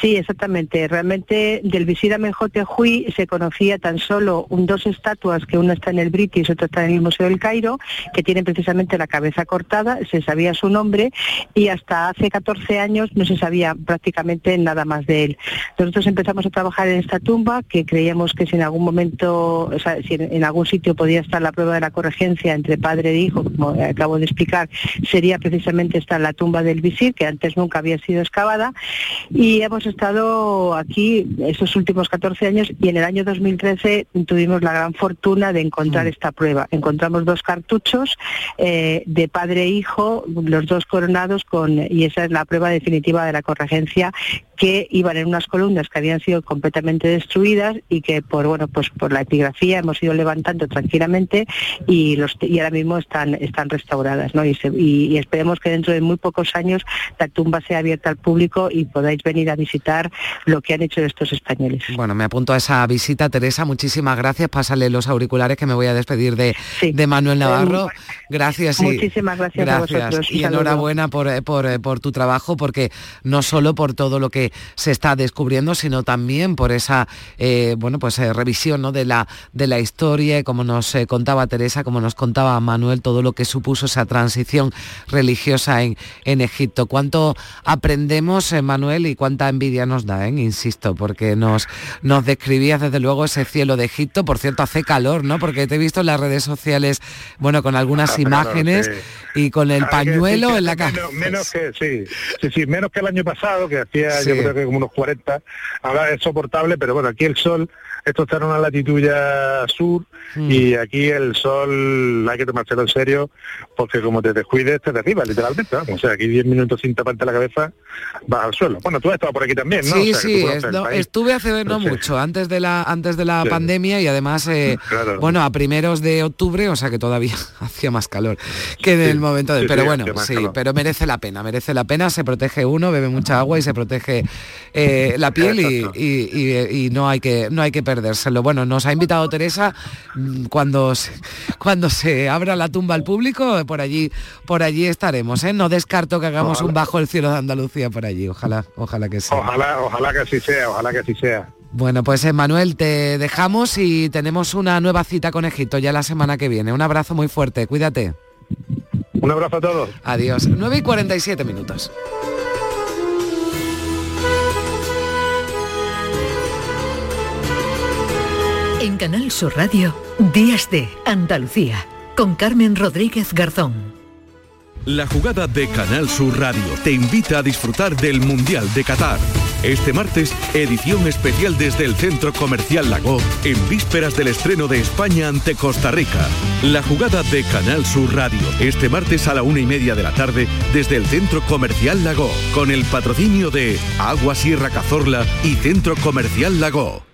Sí, exactamente. Realmente del visir Amenhotep se conocía tan solo un, dos estatuas, que una está en el British otra está en el Museo del Cairo, que tienen precisamente la cabeza cortada, se sabía su nombre y hasta hace 14 años no se sabía prácticamente nada más de él. Nosotros empezamos a trabajar en esta tumba, que creíamos que si en algún momento, o sea, si en, algún sitio podía estar la prueba de la corregencia entre padre e hijo, como acabo de explicar, sería precisamente esta la tumba del visir, que antes nunca había sido excavada, y hemos estado aquí esos últimos 14 años y en el año 2013 tuvimos la gran fortuna de encontrar mm. esta prueba. Encontramos dos cartuchos eh, de padre e hijo, los dos coronados con y esa es la prueba definitiva de la corregencia que iban en unas columnas que habían sido completamente destruidas y que por bueno pues por la epigrafía hemos ido levantando tranquilamente y los y ahora mismo están están restauradas ¿no? y, y, esperemos que dentro de muy pocos años la tumba sea abierta al público y podáis venir a visitar lo que han hecho estos españoles. Bueno me apunto a esa visita Teresa. Muchísimas gracias. Pásale los auriculares que me voy a despedir de, de Manuel Navarro. gracias y, muchísimas gracias, a vosotros. Y enhorabuena por, por, por tu trabajo porque no solo por todo lo que se está descubriendo, sino también por esa eh, bueno, pues, eh, revisión ¿no? de, la, de la historia, como nos eh, contaba Teresa, como nos contaba Manuel, todo lo que supuso esa transición religiosa en, en Egipto. ¿Cuánto aprendemos, Manuel, y cuánta envidia nos da, insisto, porque nos, nos describías desde luego ese cielo de Egipto, por cierto, hace calor, ¿no? Porque te he visto en las redes sociales, bueno, con algunas imágenes y con el pañuelo en la cara. Menos, que, sí, sí, sí, menos que el año pasado, que hacía creo que como unos 40, ahora es soportable, pero bueno, aquí el sol, esto está en una latitud ya sur mm. y aquí el sol hay que tomárselo en serio porque como te descuides te derriba literalmente, o sea, aquí 10 minutos sin taparte la cabeza vas al suelo. Bueno, tú has estado por aquí también, ¿no? Sí, sí, estuve hace no mucho, antes de la antes de la pandemia y además, eh, bueno, a primeros de octubre, o sea que todavía hacía más calor que en el momento de... pero bueno, sí, pero merece la pena, merece la pena, se protege uno, bebe mucha agua y se protege eh, la piel y, no, hay que, no hay que perdérselo. Bueno, nos ha invitado Teresa mm, cuando se, cuando se abra la tumba al público, por allí, por allí estaremos. ¿eh? No descarto que hagamos un bajo el cielo de Andalucía por allí. Ojalá, ojalá que sea. Ojalá, ojalá que así sea, ojalá que así sea. Bueno, pues Manuel, te dejamos y tenemos una nueva cita con Egipto ya la semana que viene. Un abrazo muy fuerte, cuídate. Un abrazo a todos. Adiós. 9 y 47 minutos. En Canal Sur Radio, Días de Andalucía, con Carmen Rodríguez Garzón. La jugada de Canal Sur Radio te invita a disfrutar del Mundial de Qatar. Este martes, edición especial desde el Centro Comercial Lago, en vísperas del estreno de España ante Costa Rica. La jugada de Canal Sur Radio, este martes a la una y media de la tarde, desde el Centro Comercial Lago, con el patrocinio de Agua Sierra Cazorla y Centro Comercial Lago.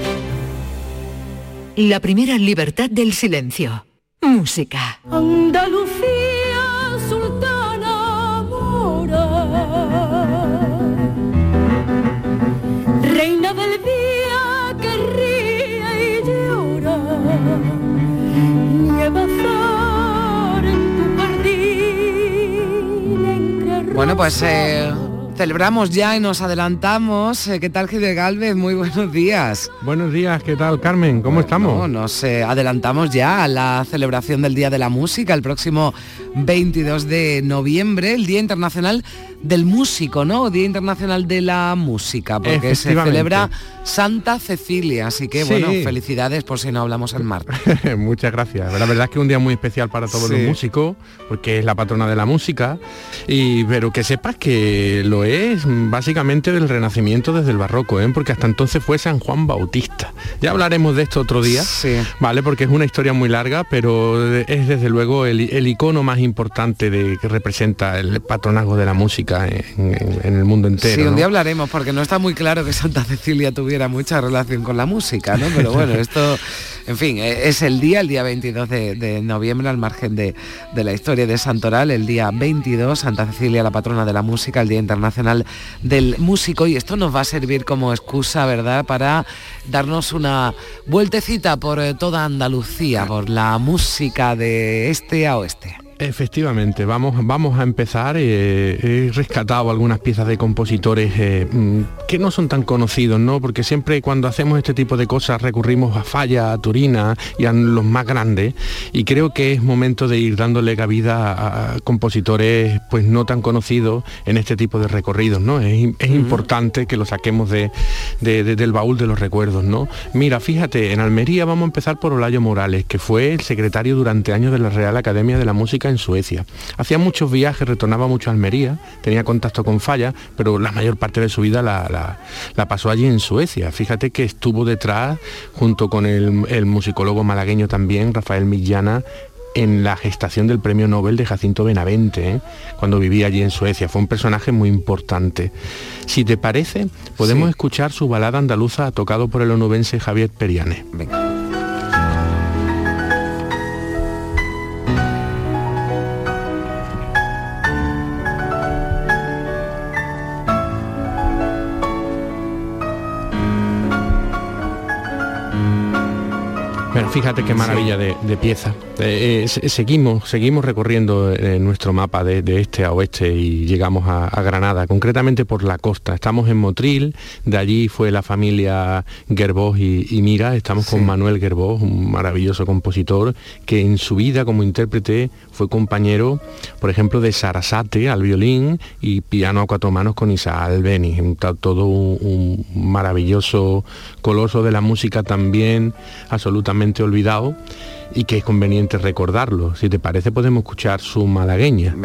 La primera libertad del silencio. Música. Andalucía, sultana mora. Reina del día que ríe y llora. Nieva en tu jardín Bueno, pues... Eh Celebramos ya y nos adelantamos. Eh, ¿Qué tal, Gide Galvez? Muy buenos días. Buenos días, ¿qué tal, Carmen? ¿Cómo estamos? No, nos eh, adelantamos ya a la celebración del Día de la Música, el próximo 22 de noviembre, el Día Internacional del Músico, ¿no? Día Internacional de la Música, porque se celebra Santa Cecilia. Así que, bueno, felicidades por si no hablamos el martes. Muchas gracias. La verdad es que es un día muy especial para todos los músicos, porque es la patrona de la música. Y, pero que sepas que lo es básicamente del Renacimiento desde el Barroco, ¿eh? porque hasta entonces fue San Juan Bautista. Ya hablaremos de esto otro día, ¿vale? Porque es una historia muy larga, pero es desde luego el, el icono más importante de, que representa el patronazgo de la música en, el mundo entero. Sí, un día hablaremos, porque no está muy claro que Santa Cecilia tuviera mucha relación con la música, ¿no? Pero bueno, esto, en fin, e, es el día, el día 22 de, noviembre, al margen de, la historia de Santoral, el día 22, Santa Cecilia, la patrona de la música, el Día Internacional del Músico, y esto nos va a servir como excusa, ¿verdad?, para darnos una vueltecita por eh, toda Andalucía, por la música de este a oeste. Efectivamente, vamos, vamos a empezar. Eh, he rescatado algunas piezas de compositores eh, mm, que no son tan conocidos, ¿no? Porque siempre cuando hacemos este tipo de cosas recurrimos a Falla, a Turina y a los más grandes. Y creo que es momento de ir dándole cabida a, compositores pues no tan conocidos en este tipo de recorridos, ¿no? Es, importante que lo saquemos de, del baúl de los recuerdos, ¿no? Mira, fíjate, en Almería vamos a empezar por Olayo Morales, que fue el secretario durante años de la Real Academia de la Música en Suecia. Hacía muchos viajes, retornaba mucho a Almería, tenía contacto con Falla, pero la mayor parte de su vida la, pasó allí en Suecia. Fíjate que estuvo detrás, junto con el, musicólogo malagueño también, Rafael Millana, en la gestación del premio Nobel de Jacinto Benavente, ¿eh? cuando vivía allí en Suecia. Fue un personaje muy importante. Si te parece, podemos escuchar su balada andaluza tocado por el onubense Javier Periane. Fíjate qué maravilla de, pieza. Eh, eh, seguimos, seguimos recorriendo eh, nuestro mapa de, este a oeste y llegamos a, Granada, concretamente por la costa. Estamos en Motril, de allí fue la familia Gerbós y, Mira, estamos con Manuel Gerbós, un maravilloso compositor que en su vida como intérprete fue compañero, por ejemplo, de Sarasate al violín y piano a cuatro manos con Isa Albeni, todo un maravilloso coloso de la música también absolutamente olvidado y que es conveniente recordarlo. Si te parece podemos escuchar su malagueña.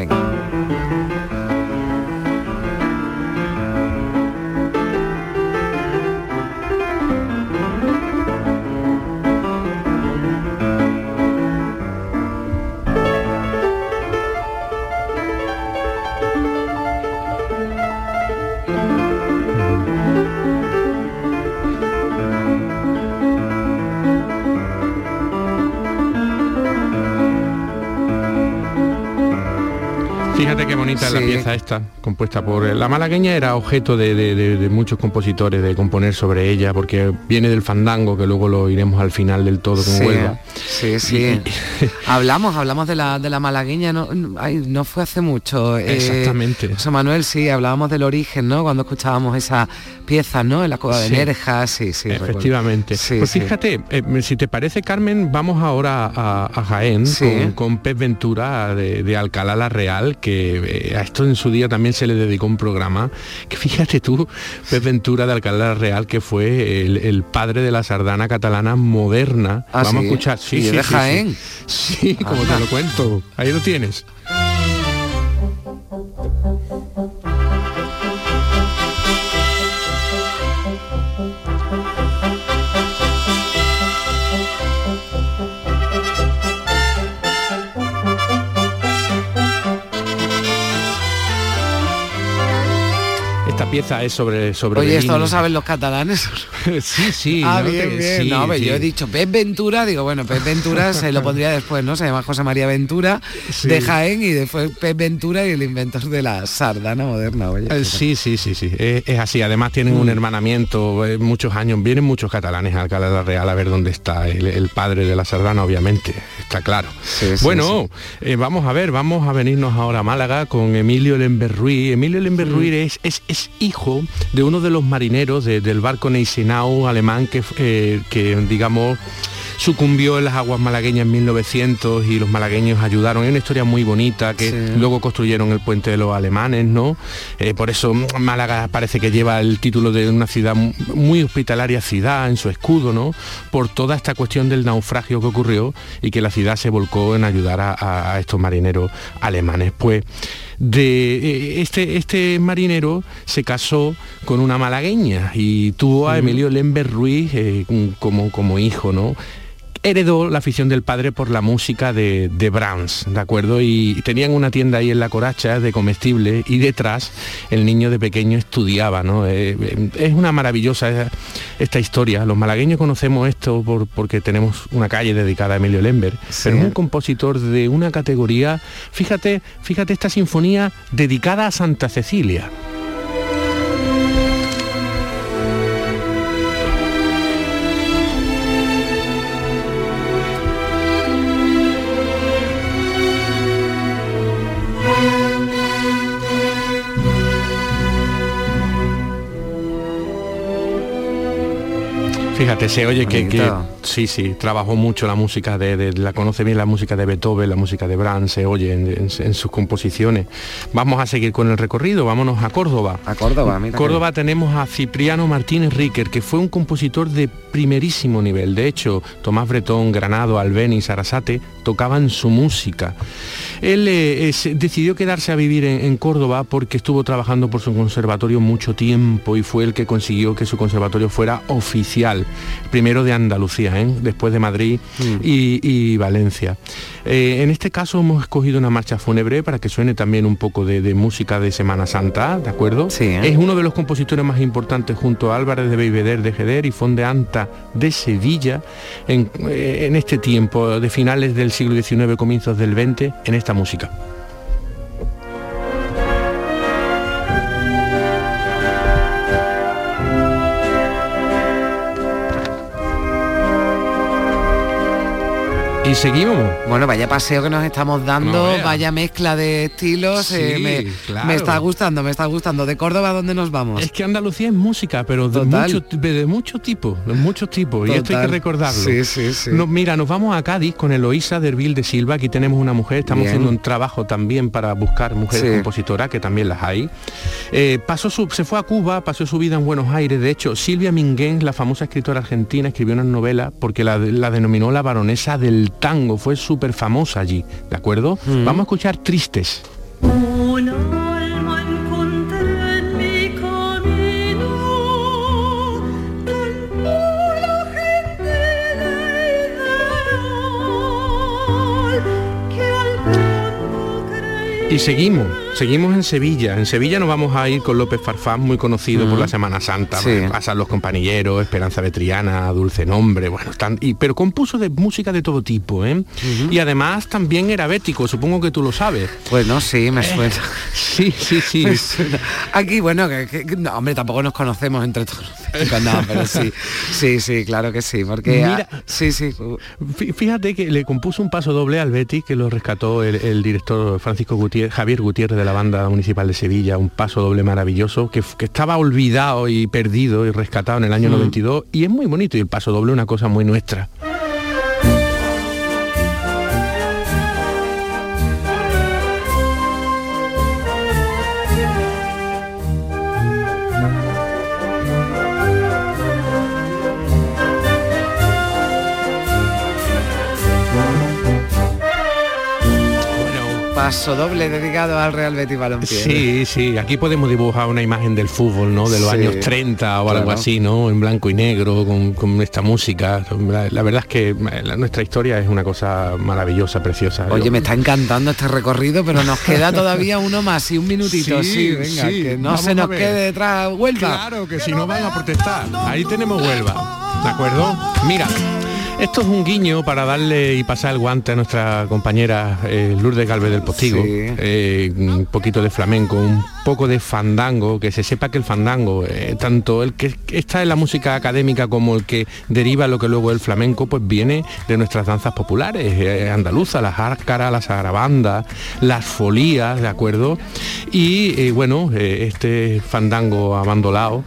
La pieza esta, compuesta por... La malagueña era objeto de, muchos compositores de componer sobre ella, porque viene del fandango, que luego lo iremos al final del todo con Huelva. Sí, sí. hablamos, hablamos de la, de la malagueña, no, no fue hace mucho. Eh, Exactamente. José Manuel, sí, hablábamos del origen, ¿no? Cuando escuchábamos esa pieza, ¿no? En la cueva de Nerja, sí, sí. Efectivamente. pues fíjate, eh, si te parece, Carmen, vamos ahora a, Jaén con, con, Pep Ventura de, Alcalá la Real, que eh, a esto en su día también se le dedicó un programa, que fíjate tú, Pep Ventura de Alcalá la Real, que fue el, padre de la sardana catalana moderna. Ah, vamos a escuchar, sí, sí, de Jaén. Sí, como te lo cuento. Ahí lo tienes. Pieza es sobre... sobre Oye, esto lo saben los catalanes. sí, sí. Ah, bien, bien. no, yo he dicho Pep Ventura, digo, bueno, Pep Ventura se lo pondría después, ¿no? Se llama José María Ventura de Jaén y después Pep Ventura y el inventor de la sardana moderna. Oye, eh, sí, sí, sí, sí. Es, así. Además tienen un mm. hermanamiento, eh, muchos años, vienen muchos catalanes a Alcalá de la Real a ver dónde está el, padre de la sardana, obviamente. Está claro. bueno, eh, vamos a ver, vamos a venirnos ahora a Málaga con Emilio Lemberruy. Emilio Lemberruy es, es, es, hijo de uno de los marineros del barco Neisenau alemán que, eh, que digamos, sucumbió en las aguas malagueñas en 1900 y los malagueños ayudaron. Es una historia muy bonita que luego construyeron el puente de los alemanes, ¿no? Eh, por eso Málaga parece que lleva el título de una ciudad muy hospitalaria ciudad en su escudo, ¿no? Por toda esta cuestión del naufragio que ocurrió y que la ciudad se volcó en ayudar a, estos marineros alemanes. Pues de eh, este, este marinero se casó con una malagueña y tuvo a Emilio Lember Ruiz eh, como, como hijo, ¿no? Heredó la afición del padre por la música de, de Brahms, ¿de acuerdo? Y tenían una tienda ahí en la Coracha de comestibles y detrás el niño de pequeño estudiaba, ¿no? Eh, eh, es una maravillosa esta historia. Los malagueños conocemos esto porque tenemos una calle dedicada a Emilio Lember, pero es un compositor de una categoría, fíjate, fíjate esta sinfonía dedicada a Santa Cecilia. Fíjate, se oye que, sí, sí, trabajó mucho la música de, la conoce bien la música de Beethoven, la música de Brahms, se oye en, sus composiciones. Vamos a seguir con el recorrido, vámonos a Córdoba. A Córdoba, mira. Córdoba tenemos a Cipriano Martínez Riquer, que fue un compositor de primerísimo nivel. De hecho, Tomás Bretón, Granado, Albeni Sarasate tocaban su música. Él eh, decidió quedarse a vivir en, Córdoba porque estuvo trabajando por su conservatorio mucho tiempo y fue el que consiguió que su conservatorio fuera oficial, primero de Andalucía, ¿eh? después de Madrid mm. y, Valencia. Eh, en este caso hemos escogido una marcha fúnebre para que suene también un poco de, música de Semana Santa, ¿de acuerdo? Es uno de los compositores más importantes junto a Álvarez de Beiveder de Jeder y Fonde Anta de Sevilla en, en este tiempo de finales del siglo XIX, comienzos del XX, en esta música. Y seguimos. Bueno, vaya paseo que nos estamos dando, vaya mezcla de estilos. Eh, me, está gustando, me está gustando. ¿De Córdoba dónde nos vamos? Es que Andalucía es música, pero de mucho, de mucho tipo, de muchos tipos. Y esto hay que recordarlo. Sí, sí, sí. mira, nos vamos a Cádiz con Eloísa Dervil de Silva. Aquí tenemos una mujer, estamos haciendo un trabajo también para buscar mujeres compositoras, que también las hay. Eh, pasó su, se fue a Cuba, pasó su vida en Buenos Aires. De hecho, Silvia Minguén, la famosa escritora argentina, escribió una novela porque la, la denominó la baronesa del tango, fue súper famosa allí, ¿de acuerdo? Mm. Vamos a escuchar Tristes. Y seguimos, seguimos en Sevilla. En Sevilla nos vamos a ir con López Farfán, muy conocido por la Semana Santa. Pasan los compañeros, Esperanza Betriana, Dulce Nombre, bueno, están, y, pero compuso de música de todo tipo, ¿eh? Y además también era bético, supongo que tú lo sabes. Bueno, sí, me eh, suena. sí, sí, sí. Aquí, bueno, que, hombre, tampoco nos conocemos entre todos. No, pero sí, sí, sí, claro que sí, porque Mira, sí, sí. Fíjate que le compuso un paso doble al Betty que lo rescató el director Francisco Gutiérrez Javier Gutiérrez de la banda municipal de Sevilla, un paso doble maravilloso que, estaba olvidado y perdido y rescatado en el año 92 mm. y es muy bonito y el paso doble una cosa muy nuestra. Paso doble dedicado al Real Betis Balompié. Sí, sí, aquí podemos dibujar una imagen del fútbol, ¿no? De los años 30 o algo así, ¿no? En blanco y negro, con, esta música. La, verdad es que nuestra historia es una cosa maravillosa, preciosa. Oye, me está encantando este recorrido, pero nos queda todavía uno más y un minutito, sí, venga, que no se nos quede detrás Huelva. Claro, que si no van a protestar. Ahí tenemos Huelva, ¿de acuerdo? Mira, Esto es un guiño para darle y pasar el guante a nuestra compañera eh, Lourdes Galvez del Postigo. Eh, un poquito de flamenco, un poco de fandango, que se sepa que el fandango, eh, tanto el que está en la música académica como el que deriva lo que luego es el flamenco, pues viene de nuestras danzas populares, andaluzas, las árcaras, las arabandas, las folías, ¿de acuerdo? Y bueno, este fandango abandolado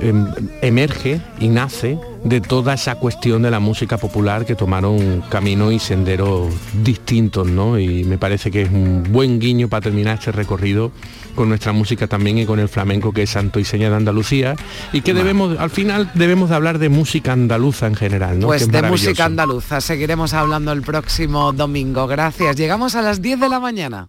Em, emerge y nace de toda esa cuestión de la música popular que tomaron camino y senderos distintos, ¿no? Y me parece que es un buen guiño para terminar este recorrido con nuestra música también y con el flamenco que es santo y seña de Andalucía y que debemos, al final debemos de hablar de música andaluza en general, ¿no? Pues de música andaluza seguiremos hablando el próximo domingo. Gracias. Llegamos a las 10 de la mañana.